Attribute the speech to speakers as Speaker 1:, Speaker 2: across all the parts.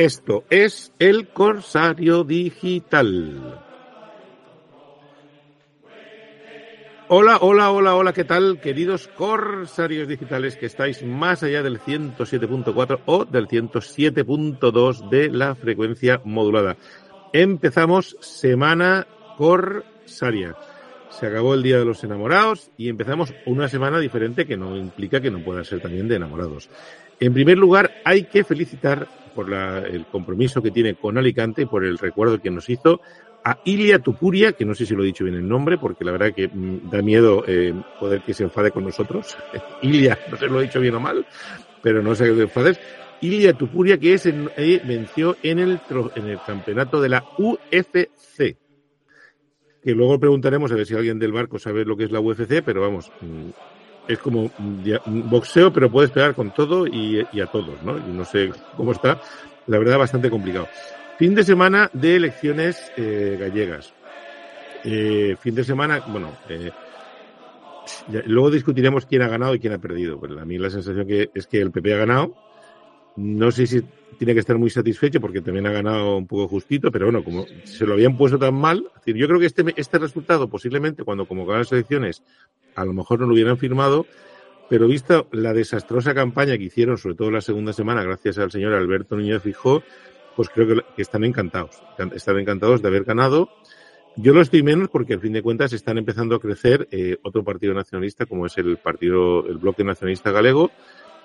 Speaker 1: Esto es el Corsario Digital. Hola, hola, hola, hola, ¿qué tal, queridos corsarios digitales que estáis más allá del 107.4 o del 107.2 de la frecuencia modulada? Empezamos semana corsaria. Se acabó el Día de los Enamorados y empezamos una semana diferente que no implica que no pueda ser también de enamorados. En primer lugar, hay que felicitar por el compromiso que tiene con Alicante y por el recuerdo que nos hizo a Ilia Tupuria, que no sé si lo he dicho bien el nombre, porque la verdad que mm, da miedo eh, poder que se enfade con nosotros. Ilia, no sé lo he dicho bien o mal, pero no sé qué te enfades. Ilia Tupuria, que es eh, venció en el, en el campeonato de la UFC. Que luego preguntaremos a ver si alguien del barco sabe lo que es la UFC, pero vamos, mm, es como boxeo, pero puedes pegar con todo y, a todos, ¿no? Y no sé cómo está. La verdad, bastante complicado. Fin de semana de elecciones eh, gallegas. Eh, fin de semana, bueno, eh, luego discutiremos quién ha ganado y quién ha perdido. Pero a mí la sensación que es que el PP ha ganado. No sé si tiene que estar muy satisfecho porque también ha ganado un poco justito, pero bueno, como se lo habían puesto tan mal, yo creo que este, este resultado posiblemente cuando convocaban las elecciones a lo mejor no lo hubieran firmado, pero visto la desastrosa campaña que hicieron, sobre todo la segunda semana, gracias al señor Alberto Núñez Fijó, pues creo que, están encantados. Están encantados de haber ganado. Yo lo estoy menos porque, al fin de cuentas, están empezando a crecer eh, otro partido nacionalista, como es el partido, el Bloque Nacionalista Galego,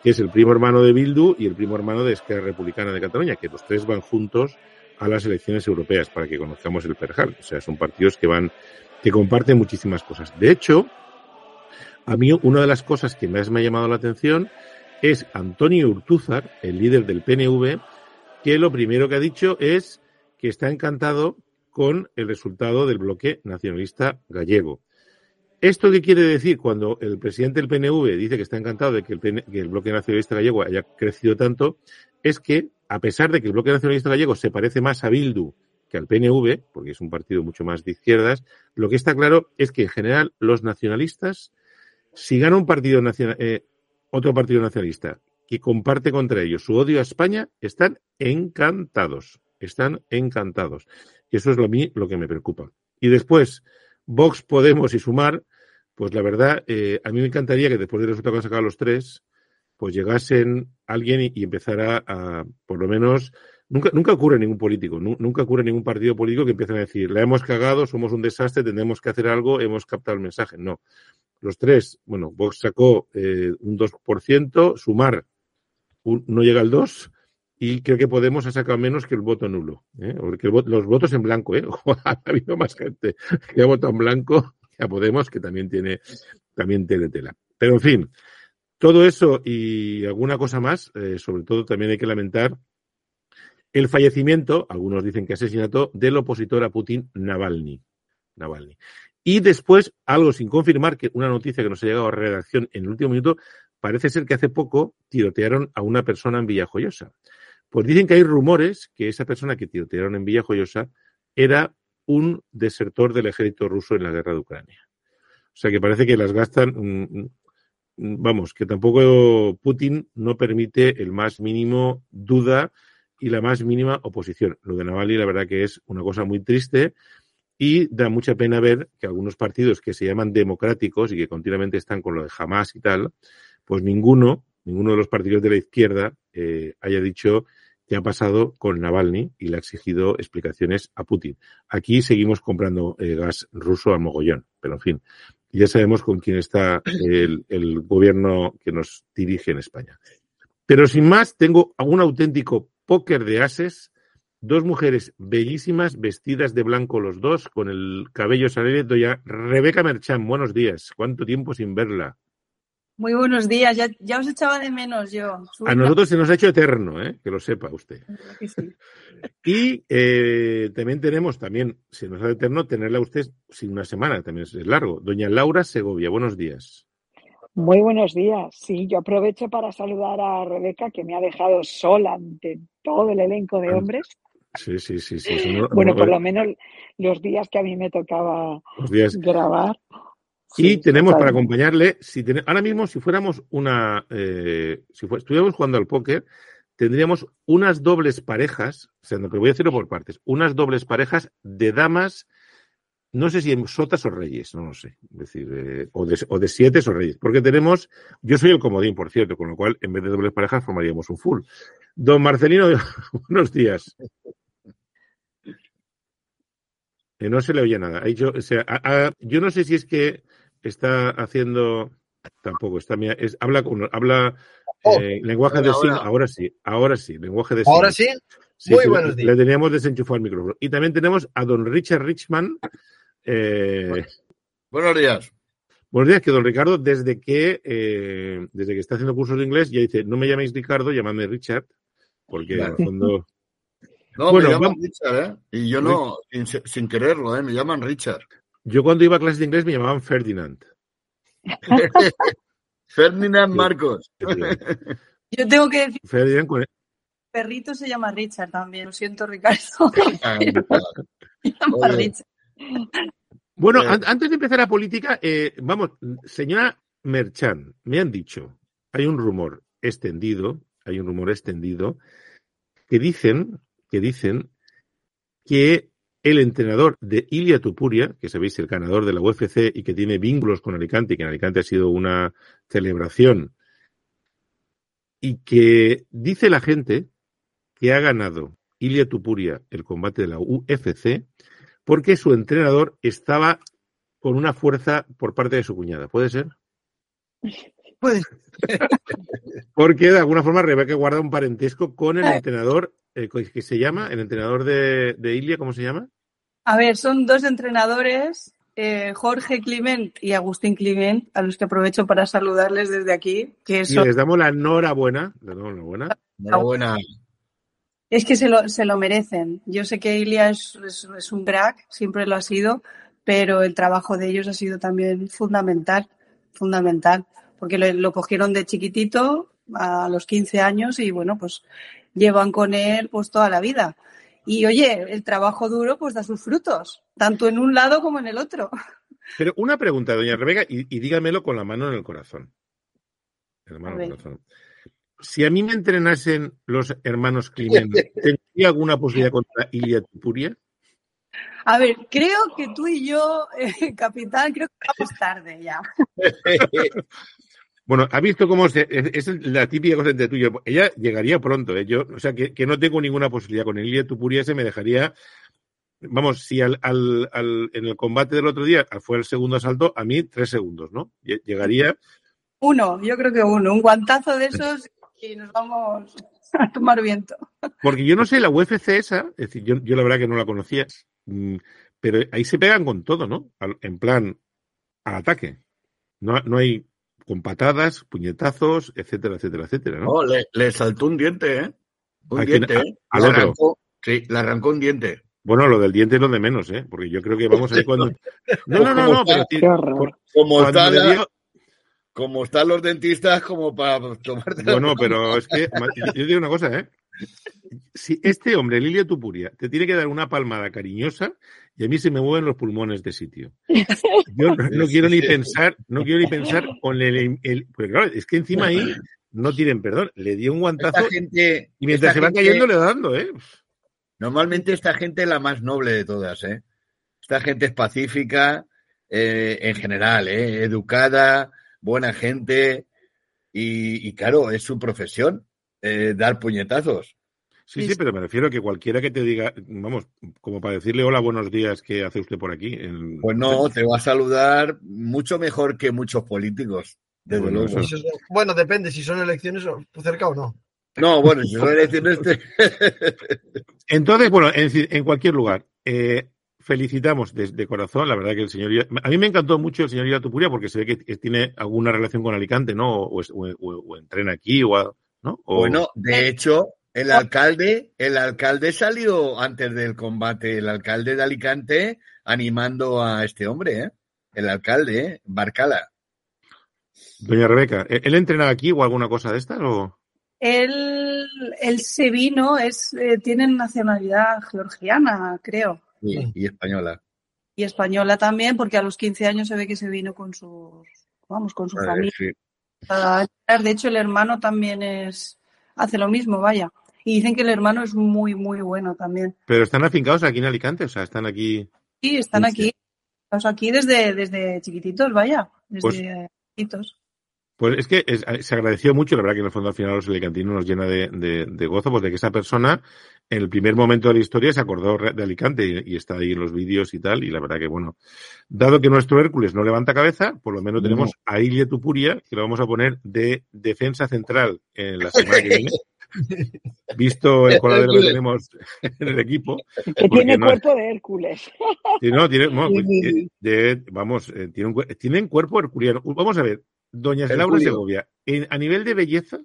Speaker 1: que es el primo hermano de Bildu y el primo hermano de Esquerra Republicana de Cataluña, que los tres van juntos a las elecciones europeas para que conozcamos el Perjal. O sea, son partidos que van, que comparten muchísimas cosas. De hecho, a mí una de las cosas que más me ha llamado la atención es Antonio Urtúzar, el líder del PNV, que lo primero que ha dicho es que está encantado con el resultado del bloque nacionalista gallego. ¿Esto qué quiere decir cuando el presidente del PNV dice que está encantado de que el, bloque nacionalista gallego haya crecido tanto? Es que, a pesar de que el bloque nacionalista gallego se parece más a Bildu que al PNV, porque es un partido mucho más de izquierdas, lo que está claro es que en general los nacionalistas, si gana un partido nacional, eh, otro partido nacionalista que comparte contra ellos su odio a España, están encantados, están encantados. Y eso es lo, lo que me preocupa. Y después, Vox, Podemos y Sumar, pues la verdad, eh, a mí me encantaría que después del resultado que han sacado los tres, pues llegasen alguien y, empezara a, por lo menos, nunca, nunca ocurre ningún político, nunca ocurre ningún partido político que empiecen a decir, la hemos cagado, somos un desastre, tenemos que hacer algo, hemos captado el mensaje. No. Los tres, bueno, Vox sacó eh, un 2%, Sumar no llega al 2 y creo que Podemos ha sacado menos que el voto nulo. ¿eh? Porque los votos en blanco, ¿eh? ha habido más gente que ha votado en blanco que a Podemos, que también tiene, también tela. Pero en fin, todo eso y alguna cosa más, eh, sobre todo también hay que lamentar el fallecimiento, algunos dicen que asesinato, del opositor a Putin, Navalny. Navalny. Y después, algo sin confirmar, que una noticia que nos ha llegado a redacción en el último minuto, parece ser que hace poco tirotearon a una persona en Villajoyosa. Pues dicen que hay rumores que esa persona que tirotearon en Villajoyosa era un desertor del ejército ruso en la guerra de Ucrania. O sea que parece que las gastan, mm, mm, vamos, que tampoco Putin no permite el más mínimo duda y la más mínima oposición. Lo de Navalny, la verdad que es una cosa muy triste y da mucha pena ver que algunos partidos que se llaman democráticos y que continuamente están con lo de Hamas y tal, pues ninguno, ninguno de los partidos de la izquierda eh, haya dicho qué ha pasado con Navalny y le ha exigido explicaciones a Putin. Aquí seguimos comprando eh, gas ruso a mogollón, pero en fin, ya sabemos con quién está el, el, gobierno que nos dirige en España. Pero sin más, tengo un auténtico póker de ases, dos mujeres bellísimas, vestidas de blanco los dos, con el cabello salido ya. Rebeca Merchán, buenos días. ¿Cuánto tiempo sin verla?
Speaker 2: Muy buenos días, ya, os echaba de menos yo.
Speaker 1: A nosotros se nos ha hecho eterno, ¿eh? que lo sepa usted. y eh, también tenemos, también se nos ha eterno tenerla usted sin una semana, también es largo. Doña Laura Segovia, buenos días.
Speaker 3: Muy buenos días. Sí, yo aprovecho para saludar a Rebeca, que me ha dejado sola ante todo el elenco de hombres.
Speaker 1: Sí, sí, sí. sí.
Speaker 3: bueno, por lo menos los días que a mí me tocaba grabar
Speaker 1: y tenemos para acompañarle, si ahora mismo si fuéramos una, eh, si estuviéramos jugando al póker, tendríamos unas dobles parejas, o sea, no, pero voy a decirlo por partes, unas dobles parejas de damas, no sé si en sotas o reyes, no lo sé, es decir, eh, o, de, o de siete o reyes, porque tenemos, yo soy el comodín, por cierto, con lo cual, en vez de dobles parejas, formaríamos un full. Don Marcelino, buenos días. Eh, no se le oye nada. Dicho, o sea, a- a- yo no sé si es que está haciendo, tampoco, está, mira, es, habla, con- habla
Speaker 4: Oh,
Speaker 1: eh, lenguaje de
Speaker 4: ahora,
Speaker 1: signos,
Speaker 4: ahora.
Speaker 1: sí, ahora sí, lenguaje de
Speaker 4: Ahora
Speaker 1: signos.
Speaker 4: sí, Muy
Speaker 1: sí,
Speaker 4: buenos
Speaker 1: le-
Speaker 4: días.
Speaker 1: Le teníamos desenchufado el micrófono. Y también tenemos a don Richard Richman. eh,
Speaker 5: Buenos días.
Speaker 1: buenos días, que don Ricardo, desde que, eh, desde que está haciendo cursos de inglés, ya dice, no me llaméis Ricardo, llamadme Richard, porque
Speaker 5: Claro.
Speaker 1: en el fondo...
Speaker 5: No,
Speaker 1: Bueno,
Speaker 5: me llaman
Speaker 1: vamos-
Speaker 5: Richard, ¿eh? Y yo no, sin, sin quererlo, ¿eh? Me llaman Richard.
Speaker 1: Yo cuando iba a clases de inglés me llamaban Ferdinand.
Speaker 5: Ferdinand. Marcos.
Speaker 2: Yo tengo que decir,
Speaker 1: Ferdinand con-
Speaker 2: el perrito se llama Richard también. Lo siento, Ricardo.
Speaker 5: Ah,
Speaker 2: Se llama
Speaker 5: Oye.
Speaker 2: Richard.
Speaker 1: Bueno,
Speaker 5: Eh.
Speaker 1: an- antes de empezar la política, eh, vamos, señora Merchan, me han dicho, hay un rumor extendido, hay un rumor extendido, que dicen, que dicen que el entrenador de Ilia Tupuria, que sabéis, el ganador de la UFC y que tiene vínculos con Alicante, y que en Alicante ha sido una celebración, y que dice la gente que ha ganado Ilia Tupuria el combate de la UFC porque su entrenador estaba con una fuerza por parte de su cuñada. ¿Puede ser?
Speaker 4: Puede.
Speaker 1: Porque de alguna forma Rebeca guarda un parentesco con el entrenador, eh, que se llama, el entrenador de, de Ilia, ¿cómo se llama?
Speaker 2: A ver, son dos entrenadores, eh, Jorge Climent y Agustín Climent, a los que aprovecho para saludarles desde aquí, que
Speaker 1: Y
Speaker 2: son-
Speaker 1: les damos la enhorabuena. Enhorabuena.
Speaker 5: Enhorabuena.
Speaker 2: es que se lo, se lo merecen. Yo sé que Ilia es, es- es un crack, siempre lo ha sido, pero el trabajo de ellos ha sido también fundamental, fundamental, porque lo, lo cogieron de chiquitito a los 15 años y bueno, pues llevan con él pues toda la vida. Y oye, el trabajo duro pues da sus frutos, tanto en un lado como en el otro.
Speaker 1: Pero una pregunta, doña Rebeca, y, y dígamelo con la mano en el corazón. En la mano
Speaker 2: A
Speaker 1: en el
Speaker 2: ver.
Speaker 1: corazón. Si a mí me entrenasen los hermanos Climent, ¿tendría alguna posibilidad contra Ilia Tupuria?
Speaker 2: A ver, creo que tú y yo, eh, capitán, creo que vamos tarde ya.
Speaker 1: Bueno, ha visto cómo se, es, es la típica cosa entre tú y yo. Ella llegaría pronto, ¿eh? Yo, o sea, que, que no tengo ninguna posibilidad con el Ilia Tupuria ese me dejaría. Vamos, si al, al, al- en el combate del otro día fue el segundo asalto, a mí tres segundos, ¿no? Lle- Llegaría.
Speaker 2: Uno, yo creo que uno, un guantazo de esos y nos vamos a tomar viento.
Speaker 1: Porque yo no sé, la UFC esa, es decir, yo, yo la verdad que no la conocía, mm, pero ahí se pegan con todo, ¿no? En plan, al ataque. No, no hay con patadas, puñetazos, etcétera, etcétera, etcétera, ¿no?
Speaker 5: No, le, le saltó un diente, ¿eh? Un
Speaker 1: ¿A
Speaker 5: diente,
Speaker 1: ¿A-
Speaker 5: ¿eh?
Speaker 1: al
Speaker 5: Le
Speaker 1: otro?
Speaker 5: arrancó- sí, le arrancó un diente.
Speaker 1: Bueno, lo del diente es lo de menos, ¿eh? Porque yo creo que vamos ahí cuando. No, no, no, no, pero.
Speaker 5: Como, la-
Speaker 1: dio-
Speaker 5: como están los dentistas, como para tomarte la
Speaker 1: Bueno, pero es que yo te digo una cosa, ¿eh? Si este hombre, Lilia Tupuria, te tiene que dar una palmada cariñosa y a mí se me mueven los pulmones de sitio. Yo no, no quiero ni pensar, no quiero ni pensar con el, el- Porque claro, es que encima ahí no tienen perdón. Le dio un guantazo
Speaker 5: gente,
Speaker 1: y mientras se van
Speaker 5: gente-
Speaker 1: cayendo le va dando, ¿eh?
Speaker 5: Normalmente esta gente es la más noble de todas, ¿eh? Esta gente es pacífica, eh, en general, ¿eh? Educada, buena gente y, y claro, es su profesión, eh, dar puñetazos.
Speaker 1: Sí, sí, pero me refiero a que cualquiera que te diga, vamos, como para decirle hola, buenos días, ¿qué hace usted por aquí? El-
Speaker 5: Pues no, te va a saludar mucho mejor que muchos políticos, desde
Speaker 1: Bueno,
Speaker 5: luego.
Speaker 1: eso-
Speaker 4: Eso es- Bueno, depende si son elecciones o- cerca o no.
Speaker 5: No, bueno, si son elecciones, te-
Speaker 1: Entonces, bueno, en, cualquier lugar, eh, felicitamos de, de corazón, la verdad que el señor... Ira- A mí me encantó mucho el señor Tupuria porque se ve que, tiene alguna relación con Alicante, ¿no? O, es- o- o- o entrena aquí, o, ¿no? O-
Speaker 5: Bueno, de hecho, el alcalde, el alcalde salió antes del combate, el alcalde de Alicante animando a este hombre, ¿eh? El alcalde, ¿eh? Barcala.
Speaker 1: Doña Rebeca, ¿eh, ¿él entrena aquí o alguna cosa de estas? O...
Speaker 2: Él, él se vino, es, eh, tienen nacionalidad georgiana, creo,
Speaker 5: Sí, y española.
Speaker 2: y española también, porque a los 15 años se ve que se vino con sus, vamos, con su
Speaker 5: Eh,
Speaker 2: familia.
Speaker 5: sí.
Speaker 2: a entrenar. De hecho, el hermano también es hace lo mismo, vaya. Y dicen que el hermano es muy, muy bueno también.
Speaker 1: Pero están afincados aquí en Alicante, o sea, están aquí.
Speaker 2: Sí, están aquí. Estamos aquí desde, desde chiquititos, vaya. Desde
Speaker 1: Pues-
Speaker 2: chiquititos.
Speaker 1: Pues es que es- se agradeció mucho, la verdad que en el fondo al final los alicantinos nos llena de, de- de gozo, pues de que esa persona en el primer momento de la historia se acordó de Alicante y, y está ahí en los vídeos y tal, y la verdad que bueno, dado que nuestro Hércules no levanta cabeza, por lo menos
Speaker 5: No.
Speaker 1: tenemos a Ilia Tupuria, que lo vamos a poner de defensa central en la semana que viene, visto el coladero que tenemos en el equipo.
Speaker 3: Que tiene
Speaker 1: no-
Speaker 3: cuerpo de Hércules.
Speaker 1: No, tiene, no, de- vamos, eh, tiene un tienen cuerpo herculiano. Vamos a ver, doña Laura
Speaker 5: Herculio.
Speaker 1: Segovia, en- a nivel de belleza,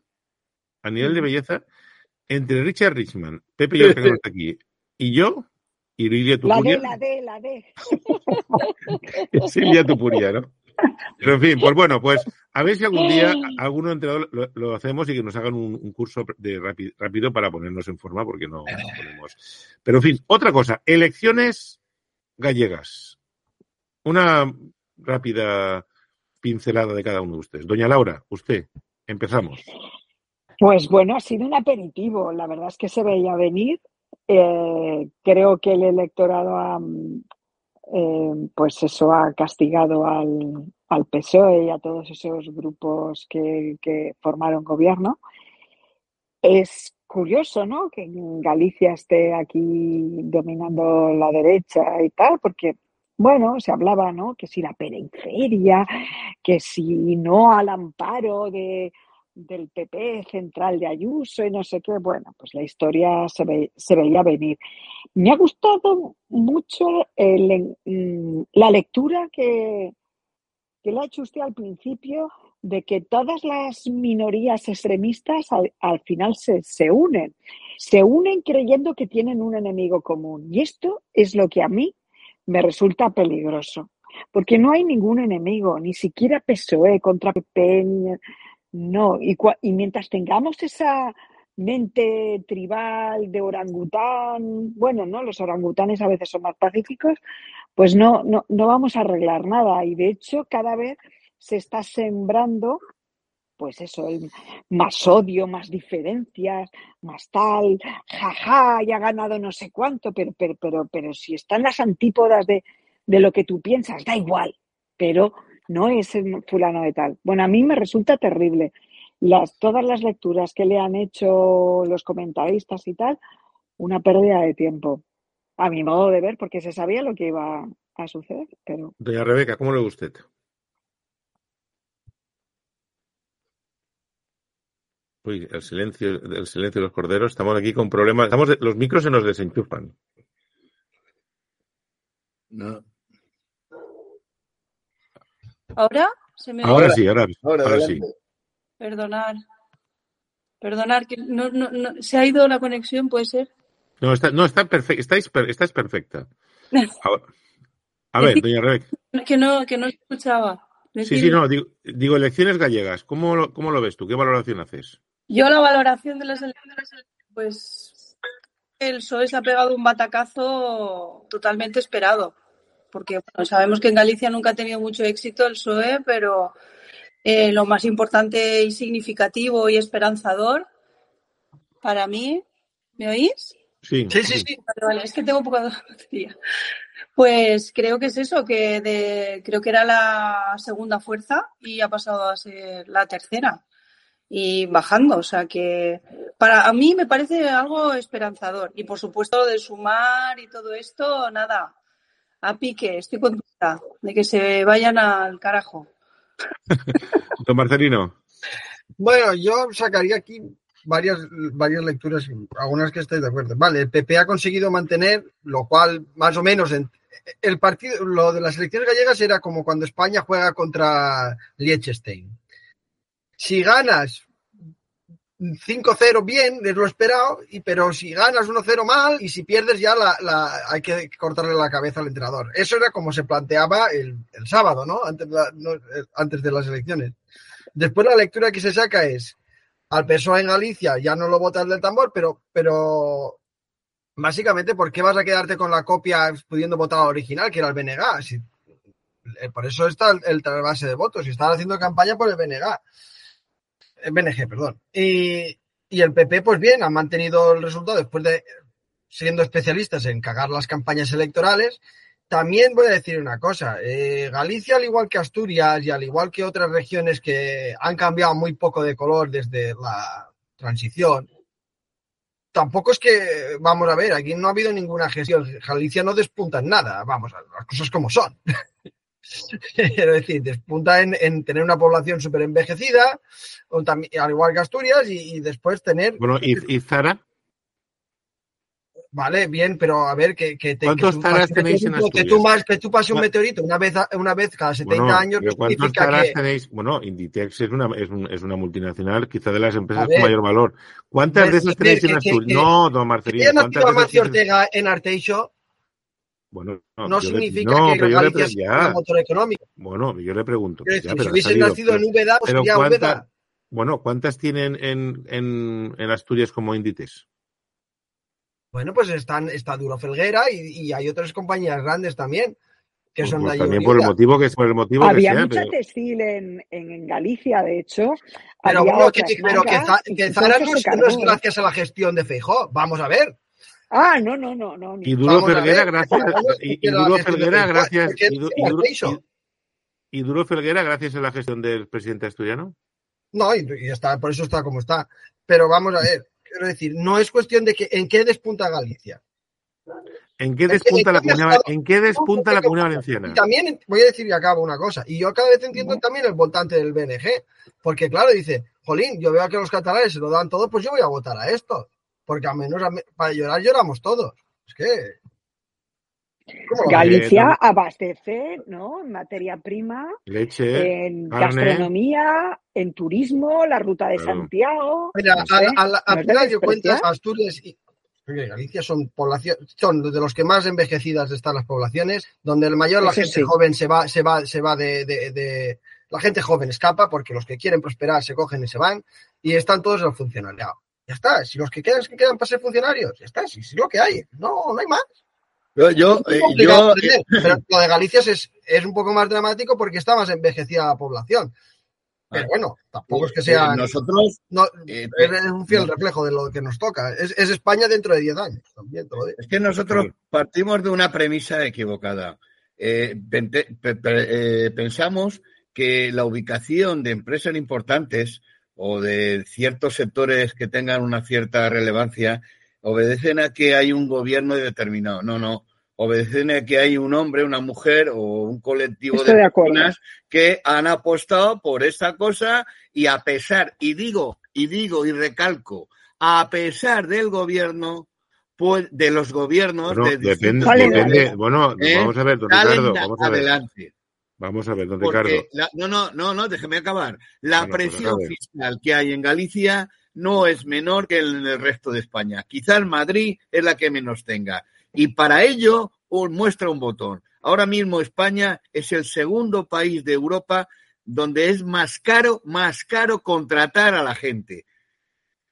Speaker 1: a nivel de belleza, entre Richard Richman, Pepe y que está aquí, y yo, y Lilia
Speaker 3: La
Speaker 1: Tupuria,
Speaker 3: D, la D, la D.
Speaker 1: es Lilia Tupuria, ¿no? Pero en fin, pues bueno, pues a ver si algún día alguno entrenador lo, lo hacemos y que nos hagan un, un curso de rápido para ponernos en forma, porque no, no ponemos. Pero en fin, otra cosa, elecciones gallegas. Una rápida pincelada de cada uno de ustedes. Doña Laura, usted, empezamos.
Speaker 3: Pues bueno, ha sido un aperitivo. La verdad es que se veía venir. Eh, creo que el electorado ha, eh, pues eso ha castigado al, al PSOE y a todos esos grupos que, que formaron gobierno. Es curioso, ¿no? Que en Galicia esté aquí dominando la derecha y tal, porque, bueno, se hablaba, ¿no? Que si la periferia, que si no al amparo de, del PP central de Ayuso y no sé qué. Bueno, pues la historia se, ve- se veía venir. Me ha gustado mucho mm, la lectura que, que le ha hecho usted al principio de que todas las minorías extremistas al, al final se, se unen. Se unen creyendo que tienen un enemigo común. Y esto es lo que a mí me resulta peligroso. Porque no hay ningún enemigo, ni siquiera PSOE contra PP, no. Y, y mientras tengamos esa mente tribal de orangután, bueno, ¿no? Los orangutanes a veces son más pacíficos, pues no, no, no vamos a arreglar nada. Y de hecho, cada vez se está sembrando, pues eso, más odio, más diferencias, más tal, jaja, ya ha ganado no sé cuánto, pero, pero, pero, pero si están las antípodas de, de lo que tú piensas, da igual, pero no es el fulano de tal. Bueno, a mí me resulta terrible. Las, todas las lecturas que le han hecho los comentaristas y tal, una pérdida de tiempo. A mi modo de ver, porque se sabía lo que iba a suceder, pero
Speaker 1: Doña Rebeca, ¿cómo le gusta usted? Uy, el silencio, el silencio de los corderos. Estamos aquí con problemas. Estamos de- los micros se nos desenchufan.
Speaker 5: No.
Speaker 2: ¿Ahora? ¿Se me
Speaker 1: Ahora sí, ahora,
Speaker 5: Ahora,
Speaker 1: ahora sí.
Speaker 2: Perdonar. Perdonar, que no, no, no, se ha ido la conexión, puede ser.
Speaker 1: No, está, no, está perfecta. Estáis, per- estás perfecta. Ahora- a ver, doña Rebeca.
Speaker 2: Que no, que no escuchaba.
Speaker 1: Sí, sí, no, digo, digo, elecciones gallegas. ¿Cómo lo, ¿Cómo lo ves tú? ¿Qué valoración haces?
Speaker 2: Yo la valoración de las elecciones, pues el PSOE se ha pegado un batacazo totalmente esperado, porque bueno, sabemos que en Galicia nunca ha tenido mucho éxito el PSOE, pero eh, lo más importante y significativo y esperanzador para mí, ¿me oís?
Speaker 1: Sí,
Speaker 4: Sí, sí, sí.
Speaker 2: Vale, vale, es que tengo poca batería. Pues creo que es eso, que de, creo que era la segunda fuerza y ha pasado a ser la tercera y bajando. O sea que para a mí me parece algo esperanzador. Y por supuesto de sumar y todo esto, nada, a pique, estoy contenta de que se vayan al carajo.
Speaker 1: Don Marcelino.
Speaker 4: Bueno, yo sacaría aquí varias, varias lecturas, algunas que estoy de acuerdo. Vale, el PP ha conseguido mantener, lo cual más o menos en- el partido, lo de las elecciones gallegas era como cuando España juega contra Liechtenstein. Si ganas 5-0 bien, es lo esperado, y, pero si ganas 1-0 mal y si pierdes ya la, la- hay que cortarle la cabeza al entrenador. Eso era como se planteaba el, sábado, ¿no? Antes, la- no, eh, antes de las elecciones. Después la lectura que se saca es al PSOE en Galicia ya no lo votas del tambor, pero, pero básicamente, ¿por qué vas a quedarte con la copia pudiendo votar al original, que era el BNG? Eh, por eso está el, el trasvase de votos y están haciendo campaña por el BNG. BNG, perdón. Y, Y el PP, pues bien, ha mantenido el resultado después de siendo especialistas en cagar las campañas electorales. También voy a decir una cosa, eh, Galicia, al igual que Asturias y al igual que otras regiones que han cambiado muy poco de color desde la transición, tampoco es que, vamos a ver, aquí no ha habido ninguna gestión. Galicia no despunta en nada, vamos, las cosas como son. Quiero decir, despunta en, en tener una población súper envejecida, al igual que Asturias, y, y después tener.
Speaker 1: Bueno, ¿y, y Zara?
Speaker 4: Vale, bien, pero a ver, que, que te,
Speaker 1: ¿Cuántos
Speaker 4: que pases
Speaker 1: tenéis en
Speaker 4: meteorito, que
Speaker 1: Asturias?
Speaker 4: tú, que tú pases un meteorito una vez, una vez cada 70
Speaker 1: Bueno,
Speaker 4: años,
Speaker 1: ¿cuántos
Speaker 4: que.
Speaker 1: tenéis? Bueno, Inditex es una, es, un- es una multinacional, quizá de las empresas
Speaker 4: ver.
Speaker 1: con mayor valor. ¿Cuántas
Speaker 4: Ver,
Speaker 1: de esas tenéis en Asturias? No, don Marcelino,
Speaker 4: haya
Speaker 1: ¿cuántas
Speaker 4: nacido
Speaker 1: de esas
Speaker 4: Amancio
Speaker 1: tienes?
Speaker 4: Ortega en Arteixo
Speaker 1: Bueno,
Speaker 4: no,
Speaker 1: le-
Speaker 4: significa
Speaker 1: no,
Speaker 4: que
Speaker 1: pre-
Speaker 4: sea un motor económico.
Speaker 1: Bueno, yo le pregunto. Ya, pero
Speaker 4: si
Speaker 1: salido,
Speaker 4: nacido
Speaker 1: pero-
Speaker 4: en Úbeda, pues sería
Speaker 1: ¿cuánta-
Speaker 4: Úbeda.
Speaker 1: Bueno, ¿cuántas tienen en, en, en Asturias como Inditex?
Speaker 4: Bueno, pues están, está Duro Felguera y, y hay otras compañías grandes también que
Speaker 1: Pues,
Speaker 4: son
Speaker 1: pues
Speaker 4: de
Speaker 1: también por el motivo que por el motivo que
Speaker 3: Había
Speaker 1: sea,
Speaker 3: mucha
Speaker 1: pero-
Speaker 3: textil en, en, en Galicia, de hecho.
Speaker 4: Pero
Speaker 3: Había
Speaker 4: bueno, que, pero que, que Zara no es, no es gracias a la gestión de Feijó. Vamos a ver.
Speaker 3: Ah, no, no, no, no.
Speaker 1: y Duro Felguera, gracias,
Speaker 4: ¿cómo es
Speaker 1: y, Duro Felguera, gracias,
Speaker 4: ¿Por qué
Speaker 1: y, Duro- y- Felguera, gracias a la gestión del presidente asturiano.
Speaker 4: No, y, y está, por eso está como está. Pero vamos a ver, quiero decir, no es cuestión de que en qué despunta Galicia.
Speaker 1: ¿En qué despunta la comunidad,
Speaker 4: estado-
Speaker 1: en qué despunta la comunidad valenciana?
Speaker 4: Y también voy a decir y acabo una cosa, y yo cada vez entiendo también el votante del BNG, porque claro, dice, Jolín, yo veo que los catalanes se lo dan todo, pues yo voy a votar a esto, porque al menos a me- para llorar lloramos todos. Es que...
Speaker 3: Galicia abastece, ¿no? En materia prima,
Speaker 1: Leche,
Speaker 3: en
Speaker 1: carne.
Speaker 3: gastronomía, en turismo, la ruta de
Speaker 1: Claro.
Speaker 3: Santiago.
Speaker 4: Mira,
Speaker 3: no
Speaker 4: a-
Speaker 3: sé,
Speaker 4: a- a- al
Speaker 3: no de
Speaker 4: cuentas. Asturias y oye, Galicia son población, son de los que más envejecidas están las poblaciones, donde el mayor la gente
Speaker 3: sí.
Speaker 4: joven se va, se va, se va de, de- de- la gente joven escapa porque los que quieren prosperar se cogen y se van y están todos en el funcionariado. Ya está, si los que quedan es que quedan para ser funcionarios, ya está, si es lo que hay, no, no hay más.
Speaker 5: Yo, yo,
Speaker 4: Es
Speaker 5: eh, yo,
Speaker 4: entender, pero lo de Galicia es, es un poco más dramático porque está más envejecida la población. Pero bueno, tampoco es que sea.
Speaker 5: eh, nosotros,
Speaker 4: No,
Speaker 5: eh,
Speaker 4: es un fiel
Speaker 5: no.
Speaker 4: reflejo de lo que nos toca. Es, es España dentro de 10 años, también te lo digo.
Speaker 5: Es que nosotros partimos de una premisa equivocada. Eh, pente- pe- pe- eh, pensamos que la ubicación de empresas importantes o de ciertos sectores que tengan una cierta relevancia obedecen a que hay un gobierno determinado. No, no. Obedecen a que hay un hombre, una mujer o un colectivo
Speaker 3: Estoy
Speaker 5: de personas que han apostado por esa cosa y a pesar, y digo, y digo y recalco, a pesar del gobierno, pues de los gobiernos
Speaker 1: Bueno,
Speaker 5: de
Speaker 1: depende, depende. Bueno,
Speaker 5: ¿eh?
Speaker 1: vamos a ver, don Ricardo,
Speaker 5: da-
Speaker 1: vamos a ver.
Speaker 5: adelante.
Speaker 1: Vamos a ver, don
Speaker 5: Porque la- no, no, no, no, déjeme acabar. La
Speaker 1: Bueno, pues
Speaker 5: presión fiscal que hay en Galicia no es menor que en el resto de España. Quizás Madrid es la que menos tenga. Y para ello un- muestra un botón. Ahora mismo España es el segundo país de Europa donde es más caro, más caro contratar a la gente.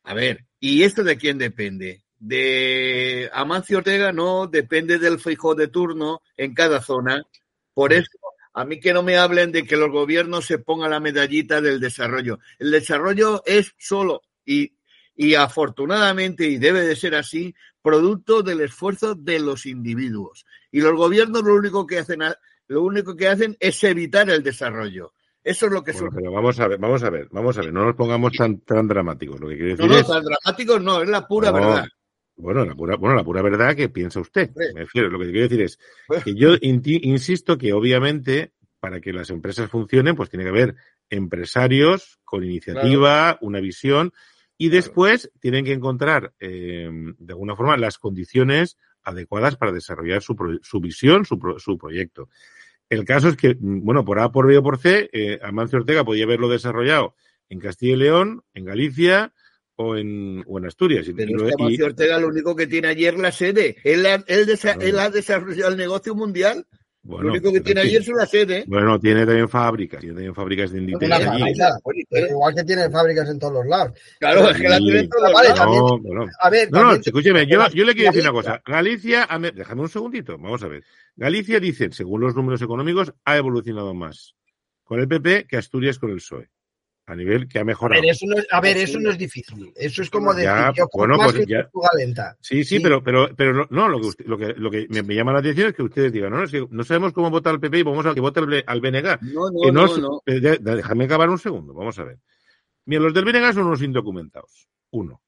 Speaker 5: A ver, ¿y esto de quién depende? De Amancio Ortega no, depende del fijo de turno en cada zona. Por eso, a mí que no me hablen de que los gobiernos se pongan la medallita del desarrollo. El desarrollo es solo y, y afortunadamente, y debe de ser así, producto del esfuerzo de los individuos. Y los gobiernos lo único que hacen, lo único que hacen es evitar el desarrollo. Eso es lo que
Speaker 1: Bueno,
Speaker 5: son.
Speaker 1: pero vamos a ver, vamos a ver, vamos a ver, no nos pongamos tan, tan dramáticos. Lo que quiero
Speaker 5: No, no,
Speaker 1: es,
Speaker 5: tan dramáticos no, es la pura
Speaker 1: No,
Speaker 5: verdad.
Speaker 1: Bueno, la pura, bueno, la pura verdad que piensa usted. Me refiero, lo que quiero decir es que yo insisto que obviamente para que las empresas funcionen, pues tiene que haber empresarios con iniciativa, una visión, y después tienen que encontrar, eh, de alguna forma, las condiciones adecuadas para desarrollar su, pro- su visión, su, pro- su proyecto. El caso es que, mm, bueno, por A, por B o por C, eh, Amancio Ortega podía haberlo desarrollado en Castilla y León, en Galicia o en, o en Asturias. Y- y
Speaker 5: Pero
Speaker 1: lo-
Speaker 5: es que
Speaker 1: y-
Speaker 5: Amancio Ortega lo único que tiene ayer es la sede. Él ha, él desa-
Speaker 1: Claro.
Speaker 5: él ha desarrollado el negocio mundial.
Speaker 1: bueno,
Speaker 5: lo único que tiene ayer es la sede.
Speaker 1: Bueno, tiene también fábricas, tiene también fábricas de Inditex
Speaker 4: Una
Speaker 1: allí.
Speaker 4: Pero igual que tienen fábricas en todos los lados.
Speaker 5: Claro, es que la tiene todos
Speaker 4: Vale,
Speaker 5: lados.
Speaker 4: también-
Speaker 1: No, bueno.
Speaker 4: A ver,
Speaker 1: No, no, escúcheme, yo, yo le quiero decir una cosa. Galicia, a me- déjame un segundito, vamos a ver. Galicia dice, según los números económicos, ha evolucionado más con el PP que Asturias con el PSOE. A nivel que ha
Speaker 4: A
Speaker 1: mejorado.
Speaker 4: ver, eso no es, a ver, eso no es difícil. Eso es como decir,
Speaker 1: Ya,
Speaker 4: yo como
Speaker 1: bueno,
Speaker 4: más
Speaker 1: pues
Speaker 4: que
Speaker 1: ya.
Speaker 4: Lenta.
Speaker 1: Sí, sí,
Speaker 4: Sí.
Speaker 1: pero, pero, pero no, no, lo que, usted- lo que, lo que me, me llama la atención es que ustedes digan, no, es que no sabemos cómo votar al PP y vamos a que vote al, al BNG.
Speaker 5: No, no,
Speaker 1: que no,
Speaker 5: no, no.
Speaker 1: eh, déjame acabar un segundo, vamos a ver. Mira, los del BNG son unos indocumentados. Uno.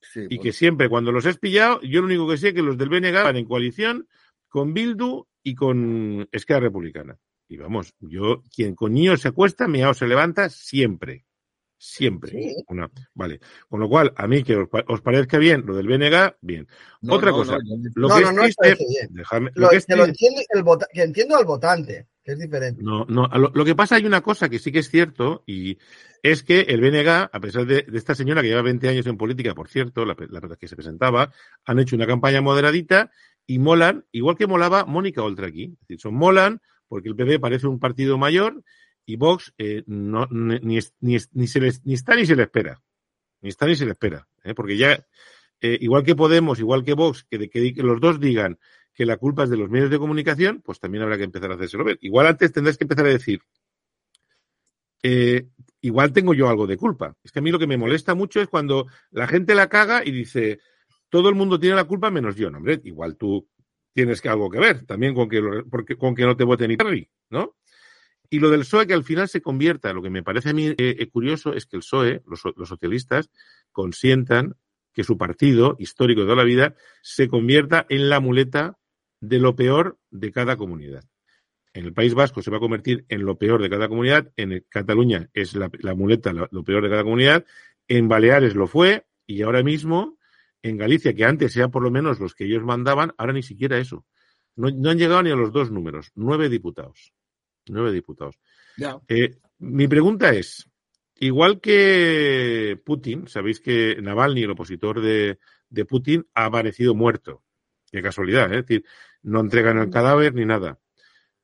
Speaker 5: Sí,
Speaker 1: Y que siempre, cuando los has pillado, yo lo único que sé es que los del BNG van en coalición con Bildu y con Esquerra Republicana. Y vamos, yo, quien con niños se acuesta, miao se levanta siempre. Siempre.
Speaker 4: Sí.
Speaker 1: Una, vale. Con lo cual, a mí que os, os parezca bien lo del BNG, bien.
Speaker 5: no,
Speaker 1: Otra
Speaker 5: no,
Speaker 1: cosa.
Speaker 5: no,
Speaker 1: Lo
Speaker 4: No,
Speaker 1: que
Speaker 4: no,
Speaker 1: es triste, déjame-
Speaker 4: Lo,
Speaker 1: lo que es
Speaker 4: que, lo
Speaker 1: tri-
Speaker 4: entiende el vota- que entiendo al votante, que es diferente.
Speaker 1: No, no, lo, lo que pasa hay una cosa que sí que es cierto y es que el BNG, a pesar de, de esta señora que lleva 20 años en política, por cierto, la, la que se presentaba, han hecho una campaña moderadita y molan, igual que molaba Mónica Oltra aquí. Es decir, son molan porque el PP parece un partido mayor y Vox eh, ni, ni, ni- ni está ni se le espera. Ni está ni se le espera. ¿eh? Porque ya, eh, igual que Podemos, igual que Vox, que, los dos digan que la culpa es de los medios de comunicación, pues también habrá que empezar a hacérselo ver. Igual antes tendrás que empezar a decir, igual tengo yo algo de culpa. Es que a mí lo que me molesta mucho es cuando la gente la caga y dice, todo el mundo tiene la culpa menos yo. No, hombre, igual tú tienes que algo que ver también con que, lo- con que no te vote ni Terry, ¿no? Y lo del PSOE que al final se convierta, lo que me parece a mí eh, eh, curioso es que el PSOE, los, los socialistas, consientan que su partido histórico de toda la vida se convierta en la muleta de lo peor de cada comunidad. En el País Vasco se va a convertir en lo peor de cada comunidad, en Cataluña es la, muleta, lo peor de cada comunidad, en Baleares lo fue y ahora mismo en Galicia, que antes sean por lo menos los que ellos mandaban, ahora ni siquiera eso. No, no han llegado ni a los dos números, nueve diputados. Nueve diputados. Eh, mi pregunta es, igual que Putin, sabéis que Navalny, el opositor de, de Putin, ha aparecido muerto. Qué casualidad, ¿eh? es decir, no entregan el cadáver ni nada.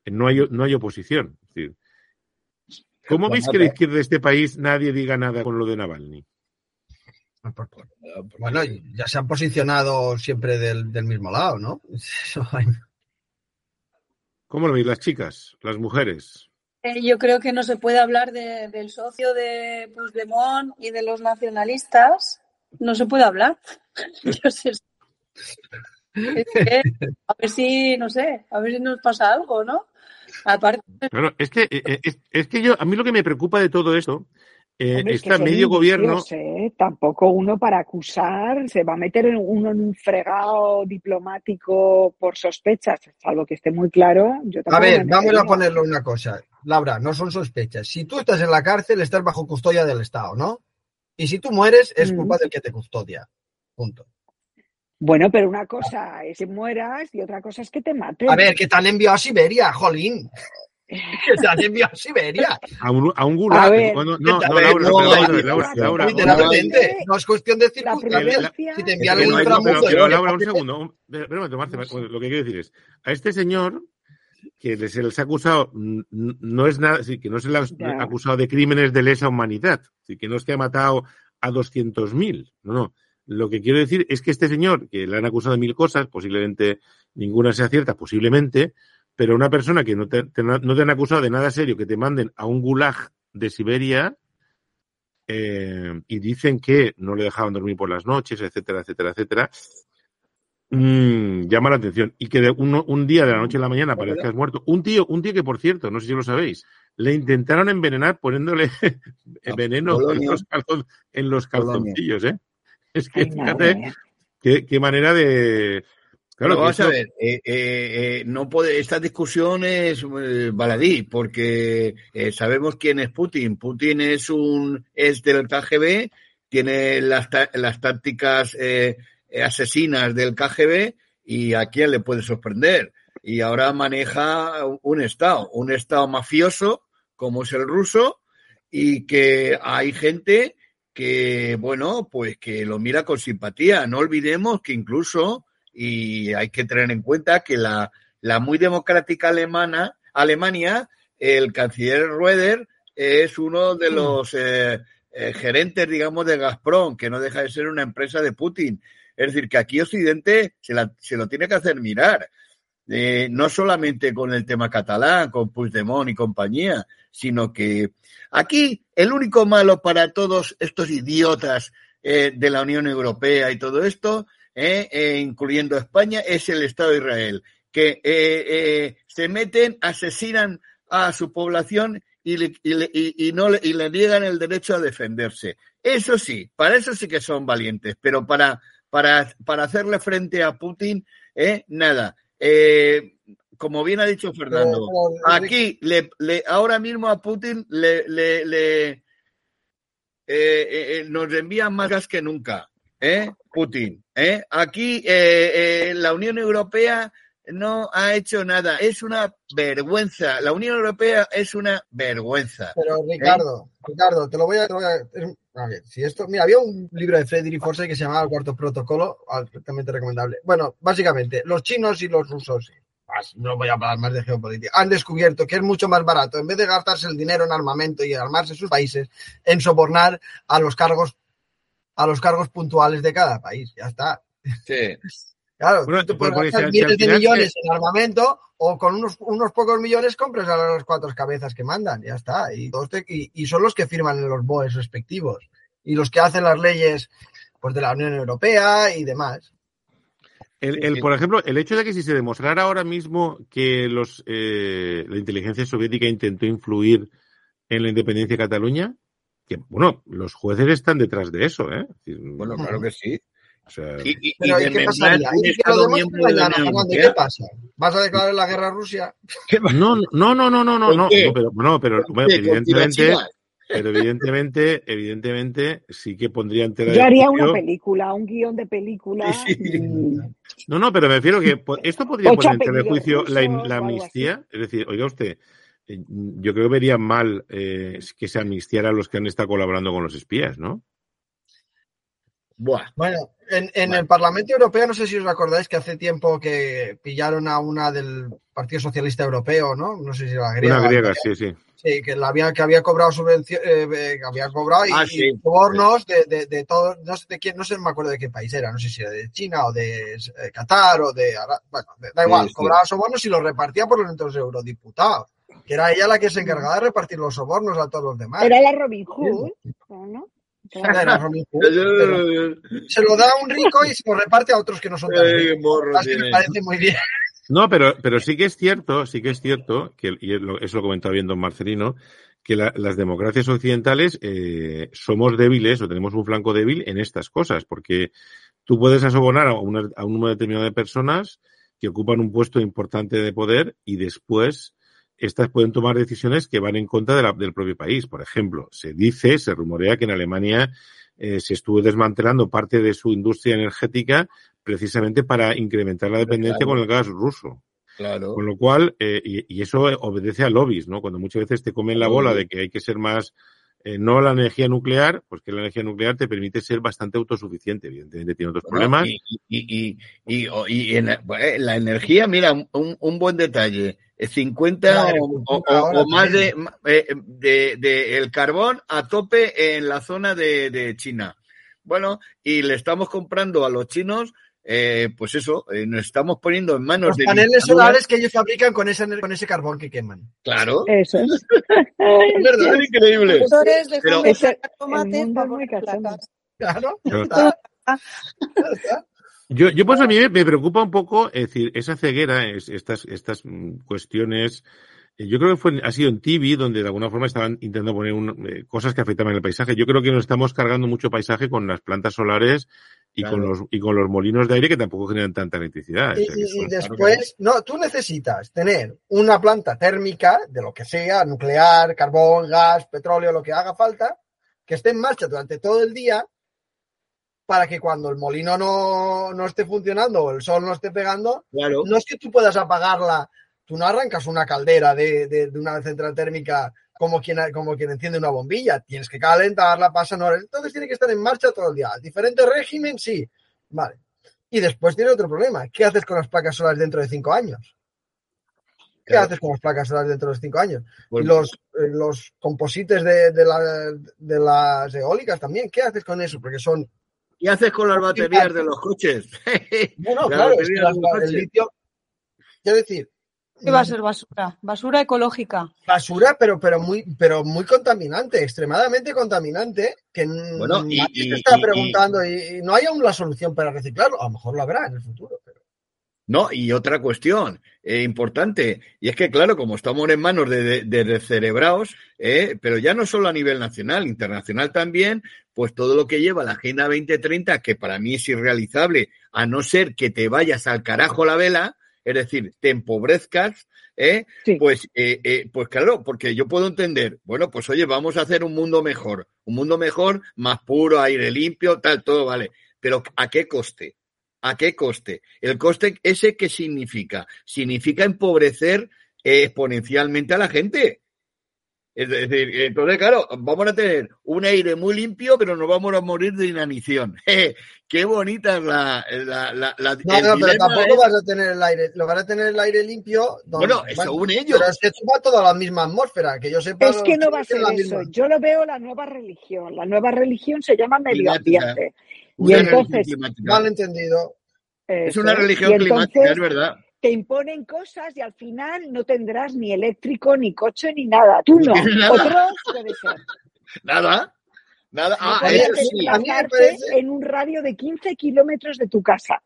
Speaker 1: No hay, no hay oposición. Es decir, ¿Cómo veis que la izquierda de este país nadie diga nada con lo de Navalny?
Speaker 4: Bueno, ya se han posicionado siempre del, del mismo lado, ¿no?
Speaker 1: ¿Cómo lo veis las chicas, las mujeres?
Speaker 2: Eh, Yo creo que no se puede hablar de- del socio de Puigdemont y de los nacionalistas. No se puede hablar. Yo sé- es que, a ver si, no sé, a ver si nos pasa algo, ¿no? Aparte,
Speaker 1: Claro, es que, eh, es, es que yo, a mí lo que me preocupa de todo esto, eh,
Speaker 3: Hombre, es que
Speaker 1: medio gobierno.
Speaker 3: ¿eh? Tampoco uno para acusar se va a meter en uno en un fregado diplomático por sospechas, salvo que esté muy claro. Yo
Speaker 4: A ver, vamos a ponerlo una cosa. Laura, no son sospechas. Si tú estás en la cárcel, estás bajo custodia del Estado, ¿no? Y si tú mueres, es
Speaker 3: Mm.
Speaker 4: culpa del que te custodia. Punto.
Speaker 3: Bueno, pero una cosa es que mueras y otra cosa es que te maten.
Speaker 4: A ver, que te han enviado a Siberia, jolín. Que te han enviado a Siberia.
Speaker 1: A un, a un
Speaker 3: A
Speaker 1: gulag.
Speaker 3: ver.
Speaker 1: Cuando- no, no, Laura,
Speaker 4: no, no,
Speaker 1: Laura,
Speaker 4: Literalmente.
Speaker 3: no,
Speaker 4: es cuestión de circunstancias. Si te envían
Speaker 1: no hay-
Speaker 4: inframundo,
Speaker 1: pero, Laura, un segundo. un- lo que quiero decir es, a este señor que se les ha acusado, no es nada, sí, que no se le ha
Speaker 3: Ya.
Speaker 1: acusado de crímenes de lesa humanidad, sí, que no es que ha matado a 200.000, no, no. Lo que quiero decir es que este señor, que le han acusado de mil cosas, posiblemente ninguna sea cierta, posiblemente, pero una persona que no te, te- no te han acusado de nada serio, que te manden a un gulag de Siberia, eh, y dicen que no le dejaban dormir por las noches, etcétera, etcétera, etcétera, mm, llama la atención. Y que de uno- un día de la noche a la mañana aparezcas muerto. Un tío, un tío que, por cierto, no sé si lo sabéis, le intentaron envenenar poniéndole veneno en los, calzon- en los calzoncillos, ¿eh? Es que fíjate qué, qué manera de... Claro,
Speaker 5: vamos a ver, eh, eh, eh, no puede, esta discusión es baladí, porque sabemos quién es Putin. Putin es un es del KGB, tiene las, las tácticas asesinas del KGB y a quién le puede sorprender. Y ahora maneja un Estado, un Estado mafioso como es el ruso y que hay gente que, bueno, pues que lo mira con simpatía. No olvidemos que incluso y hay que tener en cuenta que la, la muy democrática alemana, Alemania, el canciller Rueder es uno de los eh, eh, gerentes, digamos, de Gazprom, que no deja de ser una empresa de Putin. Es decir, que aquí Occidente se, la- se lo tiene que hacer mirar. Eh, no solamente con el tema catalán, con Puigdemont y compañía, sino que aquí el único malo para todos estos idiotas eh, de la Unión Europea y todo esto, eh, eh, incluyendo España, es el Estado de Israel, que eh, se meten, asesinan a su población y le, y le, y no le, y le niegan el derecho a defenderse. Eso sí, para eso sí que son valientes, pero para, para, para hacerle frente a Putin, eh, nada. Eh, como bien ha dicho Fernando, aquí le, le, ahora mismo a Putin le, le, le eh, eh, nos envían más gas que nunca, ¿eh? Putin. ¿eh? Aquí eh, la Unión Europea no ha hecho nada. Es una vergüenza. La Unión Europea es una vergüenza.
Speaker 4: Pero Ricardo, ¿eh? Ricardo, te lo voy a, te voy a, a ver, si esto, mira, había un libro de Frederick Forsyth que se llamaba El cuarto protocolo, altamente recomendable. Bueno, básicamente, los chinos y los rusos, no voy a hablar más de geopolítica, han descubierto que es mucho más barato, en vez de gastarse el dinero en armamento y armarse sus países, en sobornar a los cargos, a los cargos puntuales de cada país. Ya está.
Speaker 5: Sí.
Speaker 4: Claro, bueno, tú puedes gastar miles de millones en armamento o con unos, unos pocos millones compras a las cuatro cabezas que mandan, ya está. Y, te, y, y, son los que firman en los BOEs respectivos y los que hacen las leyes pues, de la Unión Europea y demás.
Speaker 1: El, el, por ejemplo, el hecho de que si se demostrara ahora mismo que los, eh, la inteligencia soviética intentó influir en la independencia de Cataluña, que bueno, los jueces están detrás de eso, ¿eh?
Speaker 5: Bueno, claro que sí.
Speaker 1: O sea,
Speaker 4: y, y, Pero, y ¿qué pasaría? ¿Y que lo mañana, ¿Qué pasa? ¿Vas a declarar la guerra a Rusia?
Speaker 1: No, no, no, no, no, no, no, pero, no, pero bueno, evidentemente, pero evidentemente, evidentemente sí que pondría en tela
Speaker 3: Yo haría una película, un guion de película.
Speaker 1: Sí. Y... No, no, pero me refiero que esto podría poner en tela de juicio la, la amnistía. Es decir, oiga usted, yo creo que vería mal eh, que se amnistiara a los que han estado colaborando con los espías, ¿no?
Speaker 4: Buah. Bueno, en, en bueno. el Parlamento Europeo, no sé si os acordáis que hace tiempo que pillaron a una del Partido Socialista Europeo, ¿no? No sé si era griega.
Speaker 1: Una griega, sí, sí.
Speaker 4: Sí, que, la había, que había cobrado subvenciones, eh, que había cobrado y, ah, sí, y sobornos sí. de, de, de todo, no sé de quién, no sé, me acuerdo de qué país era, no sé si era de China o de eh, Qatar o de, bueno, da igual, sí, cobraba sobornos y los repartía por los eurodiputados, que era ella la que se encargaba de repartir los sobornos a todos los demás.
Speaker 3: Era la Robin Hood, ¿no?
Speaker 4: Era Robin Hood, se lo da a un rico y se lo reparte a otros que no son tan ricos. Me parece muy bien.
Speaker 1: No, pero, pero sí que es cierto, sí que es cierto, que y eso lo comentaba bien don Marcelino, que la, las democracias occidentales eh, somos débiles o tenemos un flanco débil en estas cosas, porque tú puedes asobonar a, una, a un número determinado de personas que ocupan un puesto importante de poder y después estas pueden tomar decisiones que van en contra de la, del propio país. Por ejemplo, se dice, se rumorea que en Alemania eh, se estuvo desmantelando parte de su industria energética precisamente para incrementar la dependencia claro. con el gas ruso.
Speaker 5: Claro.
Speaker 1: Con lo cual, eh, y, y, eso obedece a lobbies, ¿no? Cuando muchas veces te comen la bola de que hay que ser más, eh, no la energía nuclear, pues que la energía nuclear te permite ser bastante autosuficiente, evidentemente tiene otros bueno, problemas.
Speaker 5: Y, y, y, y en la, la, energía, mira, un, un buen detalle, 50 claro, o, o, o, más de, eh, de, de, el carbón a tope en la zona de, de China. Bueno, y le estamos comprando a los chinos eh, pues eso, eh, nos estamos poniendo en manos
Speaker 4: Los
Speaker 5: de.
Speaker 4: paneles solares que ellos fabrican con ese, con ese carbón que queman.
Speaker 5: Claro.
Speaker 3: Eso es.
Speaker 5: es verdad, es increíble.
Speaker 2: Pero
Speaker 3: ese, tomate muy
Speaker 4: Claro.
Speaker 1: Yo, yo pues a mí me preocupa un poco, es decir, esa ceguera, es, estas, estas cuestiones, eh, yo creo que fue, ha sido en TV donde de alguna forma estaban intentando poner un, eh, cosas que afectaban el paisaje. Yo creo que nos estamos cargando mucho paisaje con las plantas solares y claro. con los y con los molinos de aire que tampoco generan tanta electricidad.
Speaker 4: Y, o sea, y, y después, no, tú necesitas tener una planta térmica de lo que sea, nuclear, carbón, gas, petróleo, lo que haga falta, que esté en marcha durante todo el día para que cuando el molino no, no esté funcionando o el sol no esté pegando,
Speaker 5: claro.
Speaker 4: no es que tú puedas apagarla, tú no arrancas una caldera de, de, de una central térmica como quien, como quien enciende una bombilla. Tienes que calentarla, pasa no. Entonces tiene que estar en marcha todo el día. Diferente régimen, sí. Vale. Y después tiene otro problema. ¿Qué haces con las placas solares dentro de cinco años? ¿Qué claro. haces con las placas solares dentro de cinco años? Bueno. Y los, eh, los composites de, de, la, de, las eólicas también. ¿Qué haces con eso? Porque son.
Speaker 5: ¿Qué haces con las baterías de los coches?
Speaker 4: Bueno, claro, es que las, el litio, quiero decir,
Speaker 2: ¿Qué va a ser basura? Basura ecológica.
Speaker 4: basura, pero, pero muy, pero muy contaminante, extremadamente contaminante, que
Speaker 5: Bueno, y-
Speaker 4: se está
Speaker 5: y-
Speaker 4: preguntando y, y no hay aún la solución para reciclarlo. A lo mejor lo habrá en el futuro. Pero...
Speaker 5: No, y otra cuestión eh, importante, y es que, claro, como estamos en manos de, de, de descerebrados, eh, pero ya no solo a nivel nacional, internacional también, pues todo lo que lleva la Agenda 2030, que para mí es irrealizable, a no ser que te vayas al carajo la vela, es decir, te empobrezcas, ¿eh?
Speaker 3: Sí.
Speaker 5: Pues, eh, eh, pues claro, porque yo puedo entender, bueno, pues oye, vamos a hacer un mundo mejor, un mundo mejor, más puro, aire limpio, tal, todo vale. Pero ¿a qué coste? ¿A qué coste? El coste ese qué significa? Significa empobrecer eh, exponencialmente a la gente. Es decir, entonces, claro, vamos a tener un aire muy limpio, pero nos vamos a morir de inanición. Qué bonita es la, la, la, la-
Speaker 4: No, no, pero tampoco
Speaker 5: es-
Speaker 4: vas a tener el aire, lo van a tener el aire limpio. donde-
Speaker 5: Bueno, según ellos.
Speaker 4: Pero es que esto va todo a la misma atmósfera, que yo sepa.
Speaker 3: Es que no va a ser eso.
Speaker 4: misma.
Speaker 3: Yo lo veo la nueva religión. La nueva religión se llama medio ambiente. Y
Speaker 5: una religión
Speaker 3: entonces,
Speaker 5: climática.
Speaker 4: Mal entendido.
Speaker 5: Es una religión
Speaker 3: Y
Speaker 5: climática, es verdad.
Speaker 3: te imponen cosas y al final no tendrás ni eléctrico, ni coche, ni nada. Tú no.
Speaker 5: nada.
Speaker 3: Otros puede ser.
Speaker 5: Nada, nada. Ah, eso sí.
Speaker 4: a mí me
Speaker 3: desplazarte
Speaker 4: parece-
Speaker 3: en un radio de 15 kilómetros de tu casa.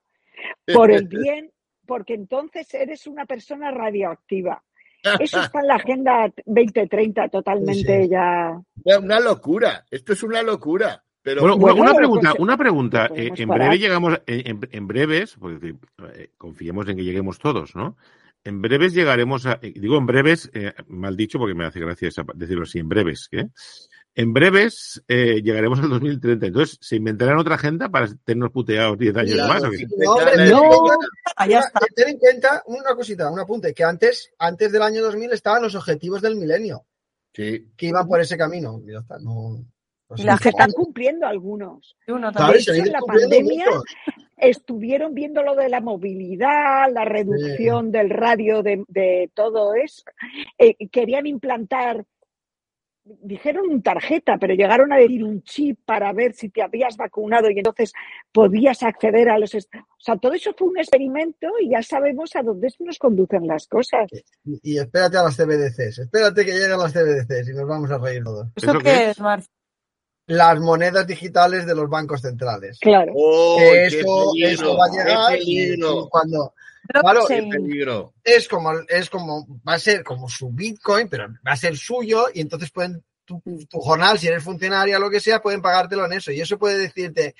Speaker 3: Por el bien, porque entonces eres una persona radioactiva. Eso está en la Agenda 2030 totalmente
Speaker 4: Sí, sí.
Speaker 3: ya.
Speaker 5: Es una locura. Esto es una locura. Pero
Speaker 1: Bueno, una-
Speaker 3: Bueno,
Speaker 1: una
Speaker 3: lo
Speaker 1: pregunta, una pregunta. Eh, en
Speaker 3: parar.
Speaker 1: breve llegamos, en, en- en breves, porque eh, confiemos en que lleguemos todos, ¿no? En breves llegaremos a, eh, digo en breves, eh, mal dicho porque me hace gracia esa- decirlo así, en breves, ¿qué? En breves eh, llegaremos al 2030. Entonces, ¿se inventarán otra agenda para tenernos puteados 10 años
Speaker 5: Claro,
Speaker 1: más? ¿o qué?
Speaker 5: sí.
Speaker 4: No, hombre, cuenta-
Speaker 2: Ah, está.
Speaker 4: ten en cuenta una cosita, un apunte, que antes, antes del año 2000 estaban los objetivos del milenio,
Speaker 5: sí.
Speaker 4: que iban por ese camino. No, no sé.
Speaker 2: La
Speaker 3: Se están cumpliendo algunos.
Speaker 2: Uno también.
Speaker 3: hecho, en la pandemia-
Speaker 4: muchos.
Speaker 3: Estuvieron viendo lo de la movilidad, la reducción del radio de, de todo eso. Eh, querían implantar, dijeron un tarjeta, pero llegaron a decir un chip para ver si te habías vacunado y entonces podías acceder a los... est- O sea, todo eso fue un experimento y ya sabemos a dónde nos conducen las cosas.
Speaker 4: Y, y espérate a las CBDCs, espérate que lleguen las CBDCs y nos vamos a reír todos.
Speaker 2: ¿Esto
Speaker 1: ¿Eso
Speaker 2: qué es, Marc?
Speaker 4: Las monedas digitales de los bancos centrales.
Speaker 3: Claro.
Speaker 5: ¡Oh, peligro!
Speaker 4: esto va a llegar
Speaker 5: ¡Qué
Speaker 4: y,
Speaker 5: peligro!
Speaker 4: y cuando Claro,
Speaker 5: ¡Qué
Speaker 2: Blockchain.
Speaker 5: peligro!
Speaker 4: es como es como va a ser como su Bitcoin, pero va a ser suyo y entonces pueden tu, tu jornal, si eres funcionaria o lo que sea, pueden pagártelo en eso y eso puede decirte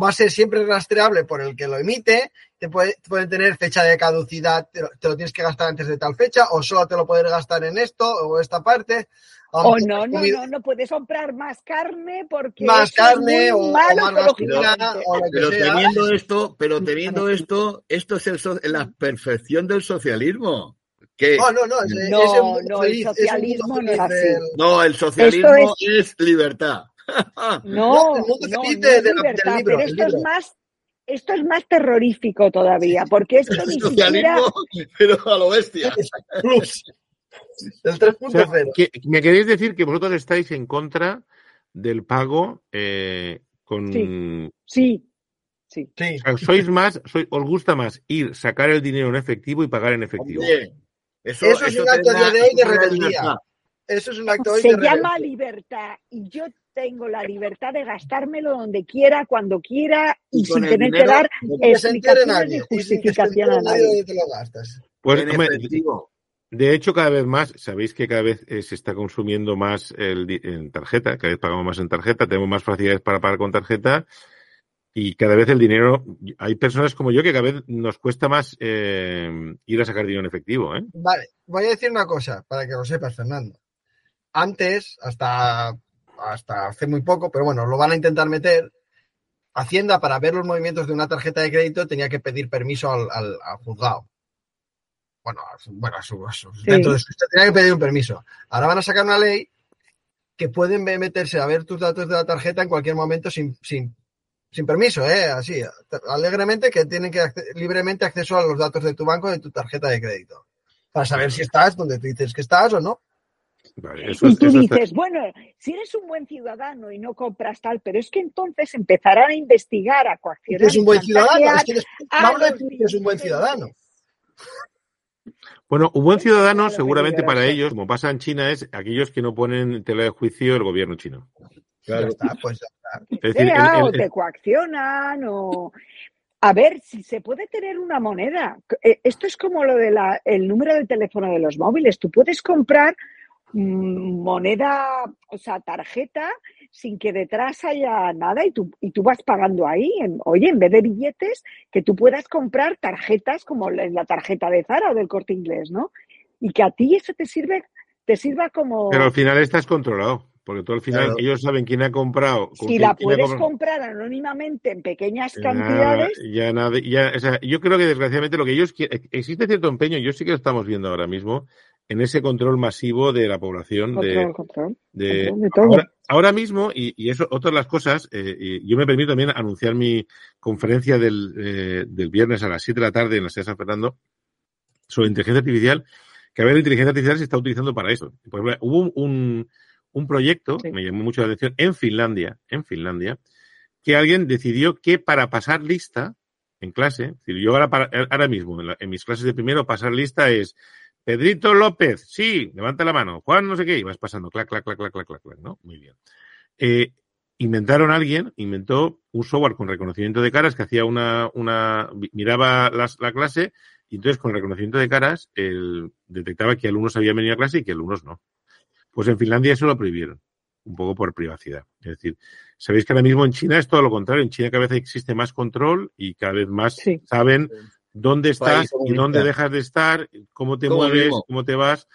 Speaker 4: va a ser siempre rastreable por el que lo emite, te puede, pueden tener fecha de caducidad, te lo, te lo tienes que gastar antes de tal fecha o solo te lo puedes gastar en esto o esta parte.
Speaker 3: O no, no, no, no puedes comprar más carne porque
Speaker 4: Más
Speaker 3: es
Speaker 4: carne
Speaker 3: muy
Speaker 4: o- o
Speaker 3: malo
Speaker 4: más gasolina
Speaker 3: ecológicamente.
Speaker 4: o lo que
Speaker 5: Pero
Speaker 4: sea.
Speaker 5: teniendo esto, pero teniendo esto, esto es el so- la perfección del socialismo. Que
Speaker 4: No, no, no, ese,
Speaker 3: No,
Speaker 4: ese mundo
Speaker 3: no, el
Speaker 4: feliz, ese
Speaker 3: socialismo
Speaker 4: mundo
Speaker 3: no es así.
Speaker 4: del-
Speaker 5: no, el socialismo es... libertad.
Speaker 3: No,
Speaker 4: el
Speaker 3: no,
Speaker 4: feliz
Speaker 3: no
Speaker 4: de-
Speaker 3: es
Speaker 4: de la- del
Speaker 3: libertad,
Speaker 4: libro,
Speaker 3: pero
Speaker 4: el
Speaker 3: esto es más, esto es más terrorífico todavía, porque esto
Speaker 5: El
Speaker 3: ni siquiera
Speaker 5: socialismo, pero a lo bestia.
Speaker 4: Plus. El
Speaker 1: O sea,
Speaker 4: 3.0.
Speaker 1: que- me queréis decir que vosotros estáis en contra del pago eh, con...
Speaker 3: Sí. sí, sí.
Speaker 4: Sí.
Speaker 1: O sea, sois más, sois, os gusta más ir, sacar el dinero en efectivo y pagar en efectivo.
Speaker 5: Eso,
Speaker 4: Eso es un acto a día de hoy de rebeldía. Eso es un acto hoy
Speaker 3: Se
Speaker 4: de
Speaker 3: llama libertad y yo tengo la libertad de gastármelo donde quiera, cuando quiera y,
Speaker 5: Y
Speaker 3: sin tener que
Speaker 5: dinero,
Speaker 3: dar
Speaker 4: que
Speaker 3: explicaciones
Speaker 4: y
Speaker 3: justificación a
Speaker 4: nadie.
Speaker 1: Pues,
Speaker 5: en efectivo.
Speaker 1: De hecho, cada vez más, sabéis que cada vez eh, se está consumiendo más el, en tarjeta, cada vez pagamos más en tarjeta, tenemos más facilidades para pagar con tarjeta y cada vez el dinero, hay personas como yo que cada vez nos cuesta más eh, ir a sacar dinero en efectivo. ¿eh?
Speaker 4: Vale, voy a decir una cosa para que lo sepas, Fernando. Antes, hasta, hasta hace muy poco, pero bueno, lo van a intentar meter. Hacienda, para ver los movimientos de una tarjeta de crédito, tenía que pedir permiso al- al juzgado. Bueno, a su- bueno a su, a su-
Speaker 3: Sí.
Speaker 4: dentro de su tenía que pedir un permiso. Ahora van a sacar una ley que pueden meterse a ver tus datos de la tarjeta en cualquier momento sin, sin, sin permiso, ¿eh? Así, alegremente, que tienen que acce- libremente acceso a los datos de tu banco y de tu tarjeta de crédito. Para saber si estás donde tú dices que estás o no.
Speaker 1: Vale, eso,
Speaker 3: Y tú
Speaker 1: eso está-
Speaker 3: dices, bueno, si eres un buen ciudadano y no compras tal, pero es que entonces empezarán a investigar, a coaccionar,
Speaker 4: es un buen ciudadano. Es que que es un buen ciudadano.
Speaker 1: Bueno, un buen ciudadano,
Speaker 3: Claro,
Speaker 1: seguramente para ellos, como pasa en China, es aquellos que no ponen en tela de juicio el gobierno chino.
Speaker 5: Claro.
Speaker 4: Ya está, pues ya está.
Speaker 1: Es decir, el-
Speaker 3: o te coaccionan o... A ver, si se puede tener una moneda. Eh, Esto es como lo del número de teléfono de los móviles. Tú puedes comprar mm, moneda, o sea, tarjeta, sin que detrás haya nada y tú, y tú vas pagando ahí. En- oye, en vez de billetes, que tú puedas comprar tarjetas como la la tarjeta de Zara o del Corte Inglés, ¿no? Y que a ti eso te sirve, te sirva como...
Speaker 1: pero al final estás controlado, porque tú al final
Speaker 5: Claro.
Speaker 1: ellos saben quién ha comprado. con
Speaker 3: Si
Speaker 1: quién-
Speaker 3: la puedes
Speaker 1: comprado.
Speaker 3: comprar anónimamente en pequeñas cantidades,
Speaker 1: ya nada, ya, o sea, yo creo que desgraciadamente lo que ellos quieren, existe cierto empeño, yo sí que lo estamos viendo ahora mismo, en ese control masivo de la población, de,
Speaker 3: control,
Speaker 1: de,
Speaker 3: control de todo.
Speaker 1: ahora, ahora mismo, y, y eso, otras las cosas, eh, y yo me permito también anunciar mi conferencia del, eh, del viernes a las 7 de la tarde en la sede de San Fernando sobre inteligencia artificial, que a ver, la inteligencia artificial se está utilizando para eso. Por ejemplo, hubo un, un, un proyecto,
Speaker 3: Sí.
Speaker 1: me llamó mucho la atención, en Finlandia, en Finlandia, que alguien decidió que para pasar lista en clase, yo ahora, para- ahora mismo, en, la- en mis clases de primero, pasar lista es Pedrito López, sí, levanta la mano, Juan no sé qué, y vas pasando, clac, clac, clac, clac, clac, clac, ¿no? Muy bien. Eh, inventaron alguien, inventó un software con reconocimiento de caras que hacía una, una miraba las- la clase y entonces con reconocimiento de caras él detectaba que alumnos habían venido a clase y que alumnos no. Pues en Finlandia eso lo prohibieron, un poco por privacidad. Es decir, sabéis que ahora mismo en China es todo lo contrario. En China cada vez existe más control y cada vez más
Speaker 3: Sí.
Speaker 1: saben dónde estás y dónde dejas de estar, cómo te mueves,
Speaker 5: mismo.
Speaker 1: cómo te vas.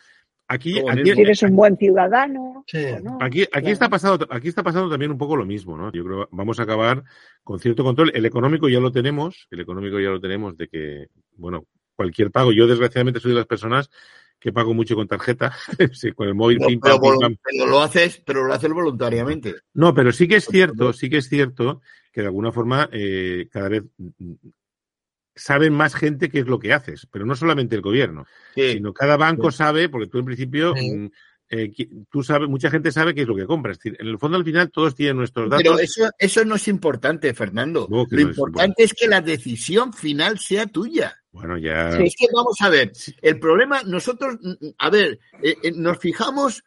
Speaker 1: Aquí, aquí,
Speaker 3: eres un buen ciudadano.
Speaker 4: Sí.
Speaker 3: no.
Speaker 1: Aquí, aquí
Speaker 3: Claro.
Speaker 1: está pasando, aquí está pasando también un poco lo mismo, ¿no? Yo creo que vamos a acabar con cierto control. El económico ya lo tenemos, el económico ya lo tenemos de que, bueno, cualquier pago. Yo desgraciadamente soy de las personas que pago mucho con tarjeta, sí, con el móvil,
Speaker 5: No,
Speaker 1: pim,
Speaker 5: pero,
Speaker 1: pam, pim,
Speaker 5: volu-
Speaker 1: pam.
Speaker 5: pero lo haces, pero lo haces voluntariamente.
Speaker 1: No, pero sí que es cierto, sí que es cierto que de alguna forma eh, cada vez saben más gente qué es lo que haces, pero no solamente el gobierno,
Speaker 5: Sí.
Speaker 1: sino cada banco sabe, porque tú en principio,
Speaker 4: Sí.
Speaker 1: mm, eh, tú sabes, mucha gente sabe qué es lo que compras. Es decir, en el fondo al final todos tienen nuestros datos.
Speaker 5: Pero eso, eso no es importante, Fernando.
Speaker 1: No,
Speaker 5: Lo
Speaker 1: no es
Speaker 5: importante es que la decisión final sea tuya.
Speaker 1: Bueno, ya.
Speaker 5: Es que vamos a ver, el problema, nosotros, mm, a ver, eh, eh, nos fijamos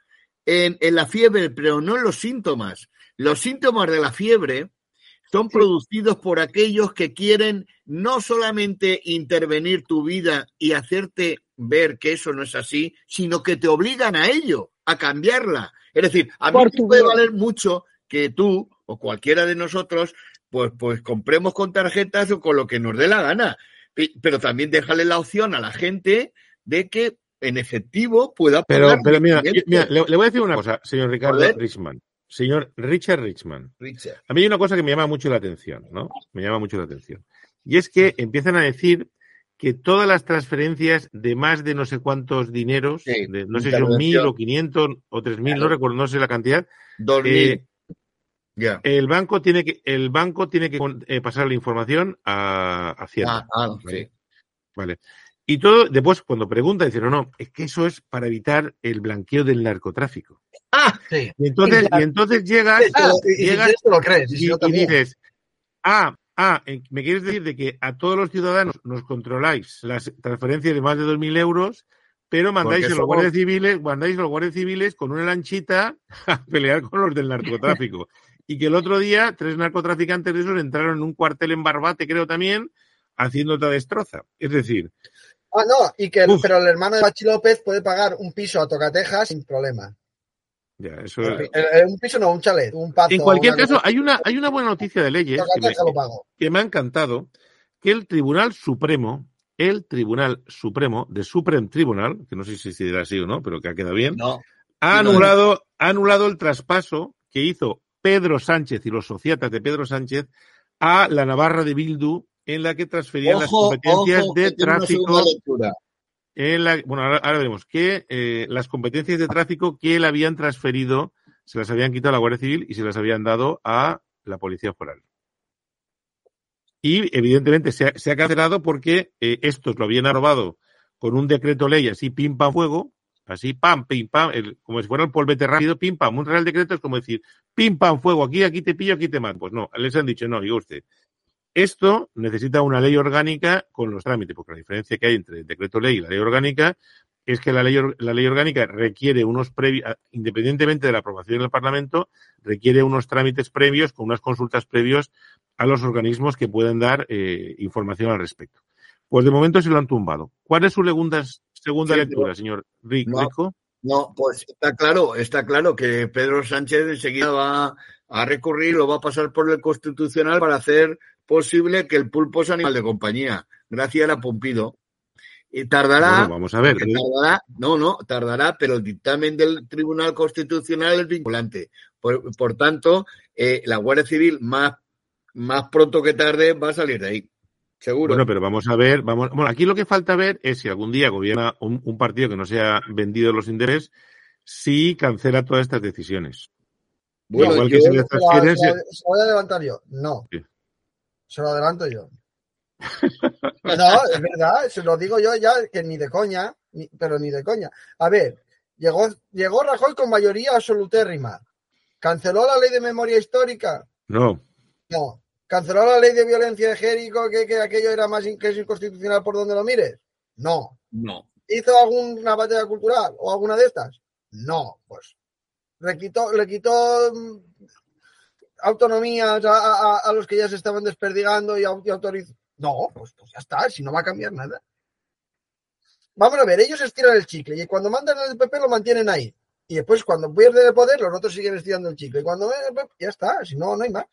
Speaker 5: en, en la fiebre, pero no en los síntomas. Los síntomas de la fiebre son producidos por aquellos que quieren no solamente intervenir tu vida y hacerte ver que eso no es así, sino que te obligan a ello, a cambiarla. Es decir, a mí
Speaker 3: Por
Speaker 5: me
Speaker 3: tu
Speaker 5: puede valer mucho que tú o cualquiera de nosotros pues, pues compremos con tarjetas o con lo que nos dé la gana. Pe- Pero también déjale la opción a la gente de que en efectivo pueda
Speaker 1: Pero,
Speaker 5: pagar
Speaker 1: pero mira,
Speaker 5: bien.
Speaker 1: mira, le, le voy a decir una cosa, señor Ricardo
Speaker 5: Joder.
Speaker 1: Señor Richard Richman.
Speaker 5: Richard.
Speaker 1: A mí hay una cosa que me llama mucho la atención, ¿no? Me llama mucho la atención. Y es que empiezan a decir que todas las transferencias de más de no sé cuántos dineros,
Speaker 5: Sí,
Speaker 1: de, no sé si son mil o quinientos o tres mil, no recuerdo, no sé la cantidad,
Speaker 5: Dos mil.
Speaker 1: eh,
Speaker 5: Ya.
Speaker 1: el banco tiene que, el banco tiene que eh, pasar la información a, a Hacienda.
Speaker 5: Ah, ah, sí.
Speaker 1: Vale. Y todo, después, cuando pregunta, dicen, no, no, es que eso es para evitar el blanqueo del narcotráfico.
Speaker 5: Ah,
Speaker 4: Sí.
Speaker 1: Y entonces, y entonces llegas,
Speaker 4: Ah, y,
Speaker 1: dices, ah, ah, me quieres decir de que a todos los ciudadanos nos controláis las transferencias de más de 2.000 euros, pero mandáis a los
Speaker 5: somos-
Speaker 1: guardias civiles, mandáis a los guardias civiles con una lanchita a pelear con los del narcotráfico. y que el otro día tres narcotraficantes de esos entraron en un cuartel en Barbate, creo también, haciendo otra destroza. Es decir,
Speaker 4: Ah, no, y que
Speaker 1: Uf.
Speaker 4: pero el hermano de Pachi López puede pagar un piso a Tocatejas sin problema.
Speaker 1: ya, eso
Speaker 4: El- el- un piso no, un chalet, un pazo.
Speaker 1: En cualquier
Speaker 4: una
Speaker 1: caso,
Speaker 4: cosa.
Speaker 1: hay una, hay una buena noticia de leyes que me, que ha encantado, que el Tribunal Supremo, el Tribunal Supremo, de Supreme Tribunal, que no sé si se dirá así o no, pero que ha quedado bien,
Speaker 5: no.
Speaker 1: ha
Speaker 5: no,
Speaker 1: anulado, ha anulado el traspaso que hizo Pedro Sánchez y los sociatas de Pedro Sánchez a la Navarra de Bildu, en la que transferían las competencias
Speaker 5: ojo,
Speaker 1: de tráfico. En la, bueno, ahora, ahora veremos que eh, las competencias de tráfico que le habían transferido se las habían quitado a la Guardia Civil y se las habían dado a la Policía Foral. Y evidentemente se ha, se ha cancelado porque eh, estos lo habían robado con un decreto ley así pim pam fuego, así pam, pim pam, el- como si fuera el polvete rápido, pim pam. Un real decreto es como decir pim pam fuego, aquí, aquí te pillo, aquí te mato. Pues no, les han dicho no, digo usted. Esto necesita una ley orgánica con los trámites, porque la diferencia que hay entre el decreto ley y la ley orgánica es que la ley, la ley orgánica requiere unos previos, independientemente de la aprobación del Parlamento, requiere unos trámites previos con unas consultas previos a los organismos que pueden dar eh, información al respecto. Pues de momento se lo han tumbado. ¿Cuál es su segunda, segunda lectura, señor Rico?
Speaker 5: No, pues está claro, está claro que Pedro Sánchez enseguida va a recurrir o va a pasar por el Constitucional para hacer posible que el pulpo sea animal de compañía, gracias a Pompido. Y tardará,
Speaker 1: vamos a ver.
Speaker 5: no, no, tardará, pero el dictamen del Tribunal Constitucional es vinculante. Por, tanto, eh, la Guardia Civil más, más pronto que tarde va a salir de ahí. Seguro.
Speaker 1: Bueno, pero vamos a ver, vamos, bueno, aquí lo que falta ver es si algún día gobierna un, partido que no se ha vendido los intereses, si cancela todas estas decisiones.
Speaker 4: Bueno, Igual que transfiere, se, se, voy a levantar yo. No. Se lo adelanto yo. no, es verdad, se lo digo yo ya, que ni de coña, pero ni de coña. A ver, llegó, llegó Rajoy con mayoría absolutérrima. ¿Canceló la ley de memoria histórica?
Speaker 1: No.
Speaker 4: No. ¿Canceló la ley de violencia de Jerico, que, que aquello era más que es inconstitucional por donde lo mires? No.
Speaker 5: No.
Speaker 4: ¿Hizo alguna batalla cultural o alguna de estas? No. Pues le quitó, le quitó mm, autonomías a, los que ya se estaban desperdigando y, autorizó. No, pues, pues, ya está, si no va a cambiar nada. Vamos a ver, ellos estiran el chicle y cuando mandan el PP lo mantienen ahí. Y después cuando pierden el poder, los otros siguen estirando el chicle. Y cuando ya está, si no, no hay más.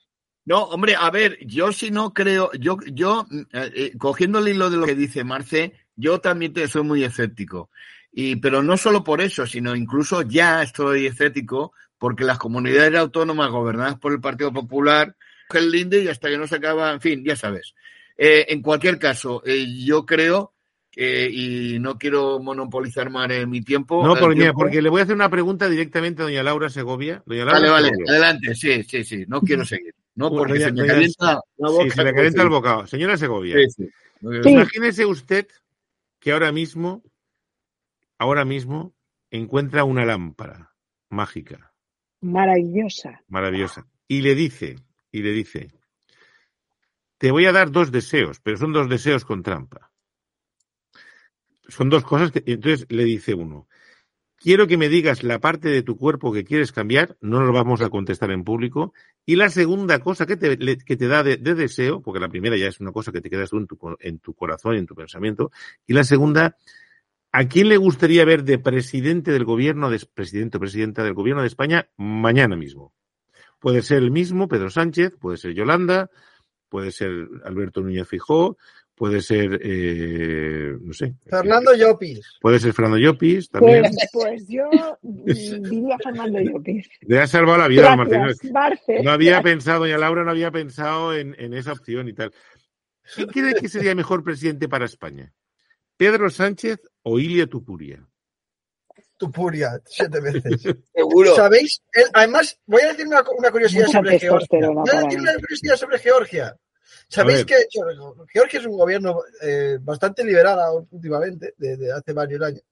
Speaker 5: No, hombre, a ver, yo si no creo, yo, yo, eh, eh, cogiendo el hilo de lo que dice Marce, yo también te, soy muy escéptico. Y, pero no solo por eso, sino incluso ya estoy escéptico porque las comunidades autónomas gobernadas por el Partido Popular, el linde y hasta que no se acaba, en fin, ya sabes. Eh, en cualquier caso, yo creo y no quiero monopolizar más mi tiempo.
Speaker 1: No, porque, porque le voy a hacer una pregunta directamente a doña Laura Segovia.
Speaker 5: vale, vale, adelante, sí, sí, sí, no quiero seguir. No, porque se me calienta
Speaker 1: la boca. Sí, se le calienta el bocado. Señora Segovia, imagínese usted que ahora mismo, ahora mismo, encuentra una lámpara mágica.
Speaker 3: Maravillosa.
Speaker 1: Maravillosa. Y le dice, y le dice, te voy a dar dos deseos, pero son dos deseos con trampa son dos cosas que entonces le dice uno, quiero que me digas la parte de tu cuerpo que quieres cambiar, no lo vamos a contestar en público, y la segunda cosa que te, que te da de, deseo, porque la primera ya es una cosa que te quedas tú en tu, en tu corazón y en tu pensamiento, y la segunda, ¿a quién le gustaría ver de presidente del gobierno, de presidente o presidenta del gobierno de España mañana mismo? Puede ser el mismo, Pedro Sánchez, puede ser Yolanda, puede ser Alberto Núñez Fijó, puede ser, eh, no sé.
Speaker 4: Fernando Llopis.
Speaker 1: Puede ser Fernando Llopis también.
Speaker 3: Pues, pues yo diría Fernando Llopis.
Speaker 1: Le ha salvado la vida Gracias, Martín. No había pensado, doña Laura no había pensado en, en esa opción y tal. ¿Quién cree que sería mejor presidente para España? ¿Pedro Sánchez o Ilia Tupuria?
Speaker 4: Tupuria, siete veces. Seguro. ¿Sabéis? además, voy a decir una, una curiosidad sobre Georgia. Voy a decir una curiosidad sobre Georgia. ¿Sabéis que Georgia es un gobierno eh, bastante liberal últimamente, desde hace varios años?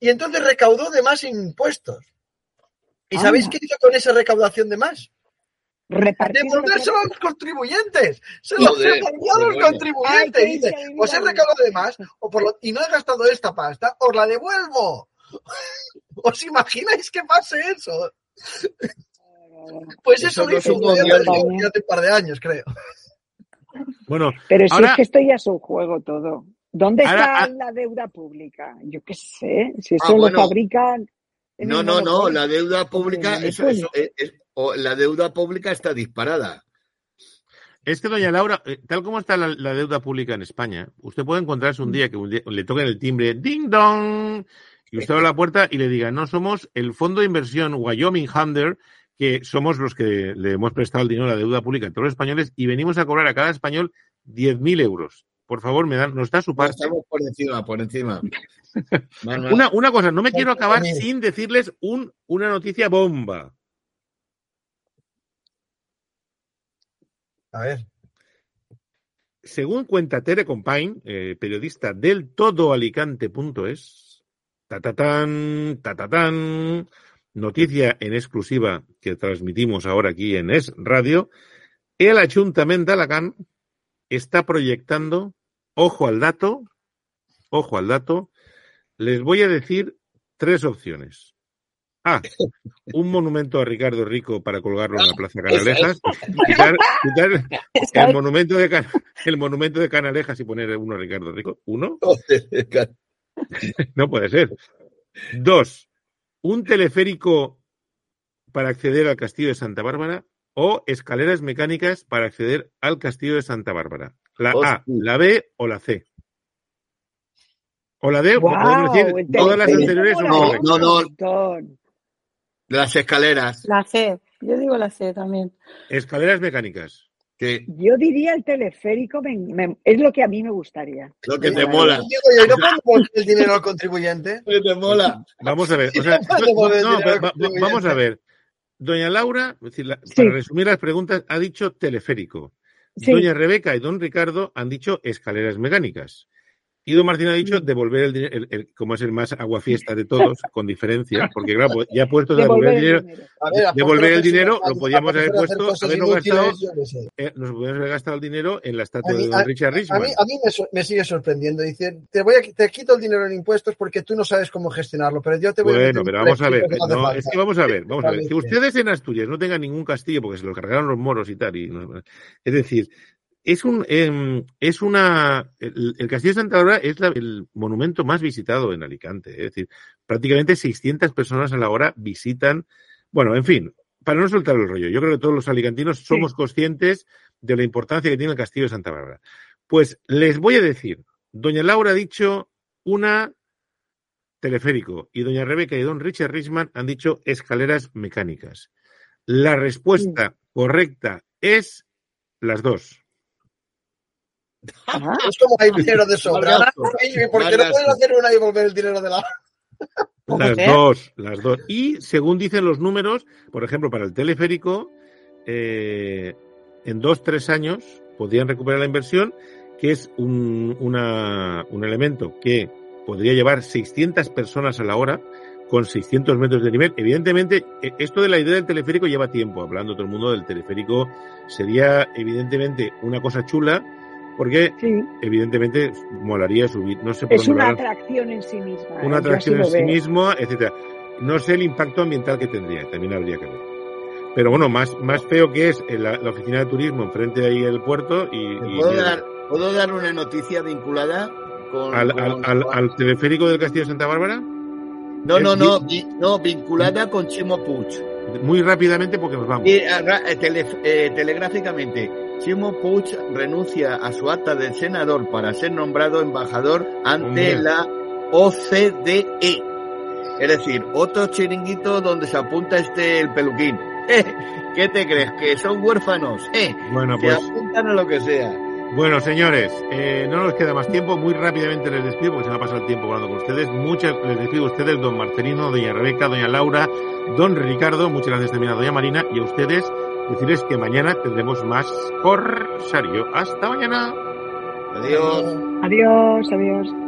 Speaker 4: Y entonces recaudó de más impuestos. ¿Y ah. sabéis qué hizo con esa recaudación de más? Devolvérselo a los contribuyentes. Se lo devolvió a los contribuyentes. y dice, pues he recaudado de más o por y no he gastado esta pasta, os la devuelvo. ¿Os imagináis que pase eso? Pues eso, lo hizo un hace un par de años, creo.
Speaker 1: Bueno,
Speaker 3: pero si es que esto ya es un juego todo. ¿Dónde está ah, la deuda pública? Yo qué sé, si eso ah, lo fabrican.
Speaker 5: No, no, no, la deuda pública, la deuda pública está disparada.
Speaker 1: Es que, doña Laura, eh, tal como está la, deuda pública en España, usted puede encontrarse un día que le toquen el timbre, ding dong, y usted abre la puerta y le diga, no, somos el fondo de inversión Wyoming Hunter que somos los que le hemos prestado el dinero a la deuda pública a todos los españoles y venimos a cobrar a cada español 10.000 euros. Por favor, me dan, nos da su parte.
Speaker 5: Estamos por encima, por encima.
Speaker 1: una, una cosa, no me quiero acabar sin decirles un, una noticia bomba.
Speaker 4: A ver.
Speaker 1: Según cuenta Tere Compain, eh, periodista del todoalicante.es, tatatán, tatatán, noticia en exclusiva que transmitimos ahora aquí en Es Radio, el Ayuntamiento de Alacant está proyectando, ojo al dato, ojo al dato, les voy a decir tres opciones. A, un monumento a Ricardo Rico para colgarlo en la Plaza Canalejas. Quitar, quitar el, monumento de, Can- el monumento de Canalejas y poner uno a Ricardo Rico. Uno, no puede ser. Dos, un teleférico para acceder al castillo de Santa Bárbara o escaleras mecánicas para acceder al castillo de Santa Bárbara. La A, la B o la C. O la D,
Speaker 3: Guau,
Speaker 1: podemos decir, todas las anteriores.
Speaker 5: No, no.
Speaker 3: montón.
Speaker 5: Las escaleras.
Speaker 2: La C. Yo digo la C también.
Speaker 1: Escaleras mecánicas.
Speaker 5: Que
Speaker 3: Yo diría el teleférico, me- me- es lo que a mí me gustaría.
Speaker 5: lo que te mola.
Speaker 4: Digo yo, ¿y no el dinero al contribuyente?
Speaker 5: Lo que te mola.
Speaker 1: Vamos a ver. o sea, no, va- vamos a ver. Doña Laura, es decir, la-
Speaker 3: Sí.
Speaker 1: para resumir las preguntas, ha dicho teleférico.
Speaker 3: Sí.
Speaker 1: Doña Rebeca y don Ricardo han dicho escaleras mecánicas. Y don Martín ha dicho devolver el dinero, el- el- como es el más aguafiesta de todos, con diferencia, porque claro, pues, ya puestos a
Speaker 3: Devolver
Speaker 1: el dinero,
Speaker 3: dinero.
Speaker 4: A ver,
Speaker 1: Devolver el dinero, lo podíamos haber puesto, haberlo gastado. eh, nos podríamos haber gastado el dinero en la estatua
Speaker 4: A mí-
Speaker 1: de don
Speaker 4: a-
Speaker 1: Richard
Speaker 4: A
Speaker 1: Richman.
Speaker 4: mí, a mí me, sigue sorprendiendo. Dice, te voy a, te quito el dinero en impuestos porque tú no sabes cómo gestionarlo, pero yo te voy a meter
Speaker 1: Bueno, pero vamos a ver.
Speaker 4: no
Speaker 1: es que vamos a ver, vamos a ver. Que ustedes en Asturias no tengan ningún castillo porque se lo cargaron los moros y tal. Y no- es decir, es un em, es una el, el castillo de Santa Bárbara es la- el monumento más visitado en Alicante. Es decir, prácticamente 600 personas a la hora visitan. Bueno, en fin, para no soltar el rollo, yo creo que todos los alicantinos somos conscientes de la importancia que tiene el castillo de Santa Bárbara. Pues les voy a decir, doña Laura ha dicho una teleférico y doña Rebeca y don Richard Richman han dicho escaleras mecánicas. La respuesta correcta es las dos.
Speaker 3: Ah,
Speaker 4: Es como hay dinero de sobra.
Speaker 5: Madrazo.
Speaker 4: ¿Y ¿Por qué no pueden hacer una y devolver el dinero de la
Speaker 1: Las dos, las dos. Y según dicen los números, por ejemplo, para el teleférico, eh, en dos, tres años podrían recuperar la inversión, que es un, una- un elemento que podría llevar 600 personas a la hora con 600 metros de nivel. Evidentemente, eh, esto de la idea del teleférico lleva tiempo, hablando todo el mundo del teleférico. Sería, evidentemente, una cosa chula, porque,
Speaker 3: sí,
Speaker 1: evidentemente, molaría subir. No sé por
Speaker 3: es una atracción en sí misma.
Speaker 1: una
Speaker 3: ¿eh? Yo
Speaker 1: atracción en sí
Speaker 3: veo.
Speaker 1: mismo, etcétera. No sé el impacto ambiental que tendría, también habría que ver. Pero bueno, más, más feo que es en la, la oficina de turismo enfrente de ahí el puerto y, y-
Speaker 5: ¿Puedo dar, ¿Puedo dar una noticia vinculada con.
Speaker 1: al,
Speaker 5: con-
Speaker 1: al, al, al teleférico del Castillo de Santa Bárbara,
Speaker 5: No, no, no, vi- no, vinculada con Chimo Puig.
Speaker 1: Muy rápidamente porque nos vamos.
Speaker 5: Y, ah, eh, tele- eh, telegráficamente, Chimo Puig renuncia a su acta de senador para ser nombrado embajador ante
Speaker 1: Hombre.
Speaker 5: la OCDE. Es decir, otro chiringuito donde se apunta este el peluquín. Eh, ¿Qué te crees? ¿Que son huérfanos? Eh,
Speaker 1: Bueno,
Speaker 5: se
Speaker 1: pues,
Speaker 5: apuntan a lo que sea.
Speaker 1: Bueno, señores, eh, no nos queda más tiempo. Muy rápidamente les despido porque se me ha pasado el tiempo hablando con ustedes. Muchas les despido a ustedes, don Marcelino, doña Rebeca, doña Laura, don Ricardo. Muchas gracias también a doña Marina y a ustedes. Decirles que mañana tendremos más Corsario. Hasta mañana.
Speaker 5: Adiós.
Speaker 3: Adiós, adiós.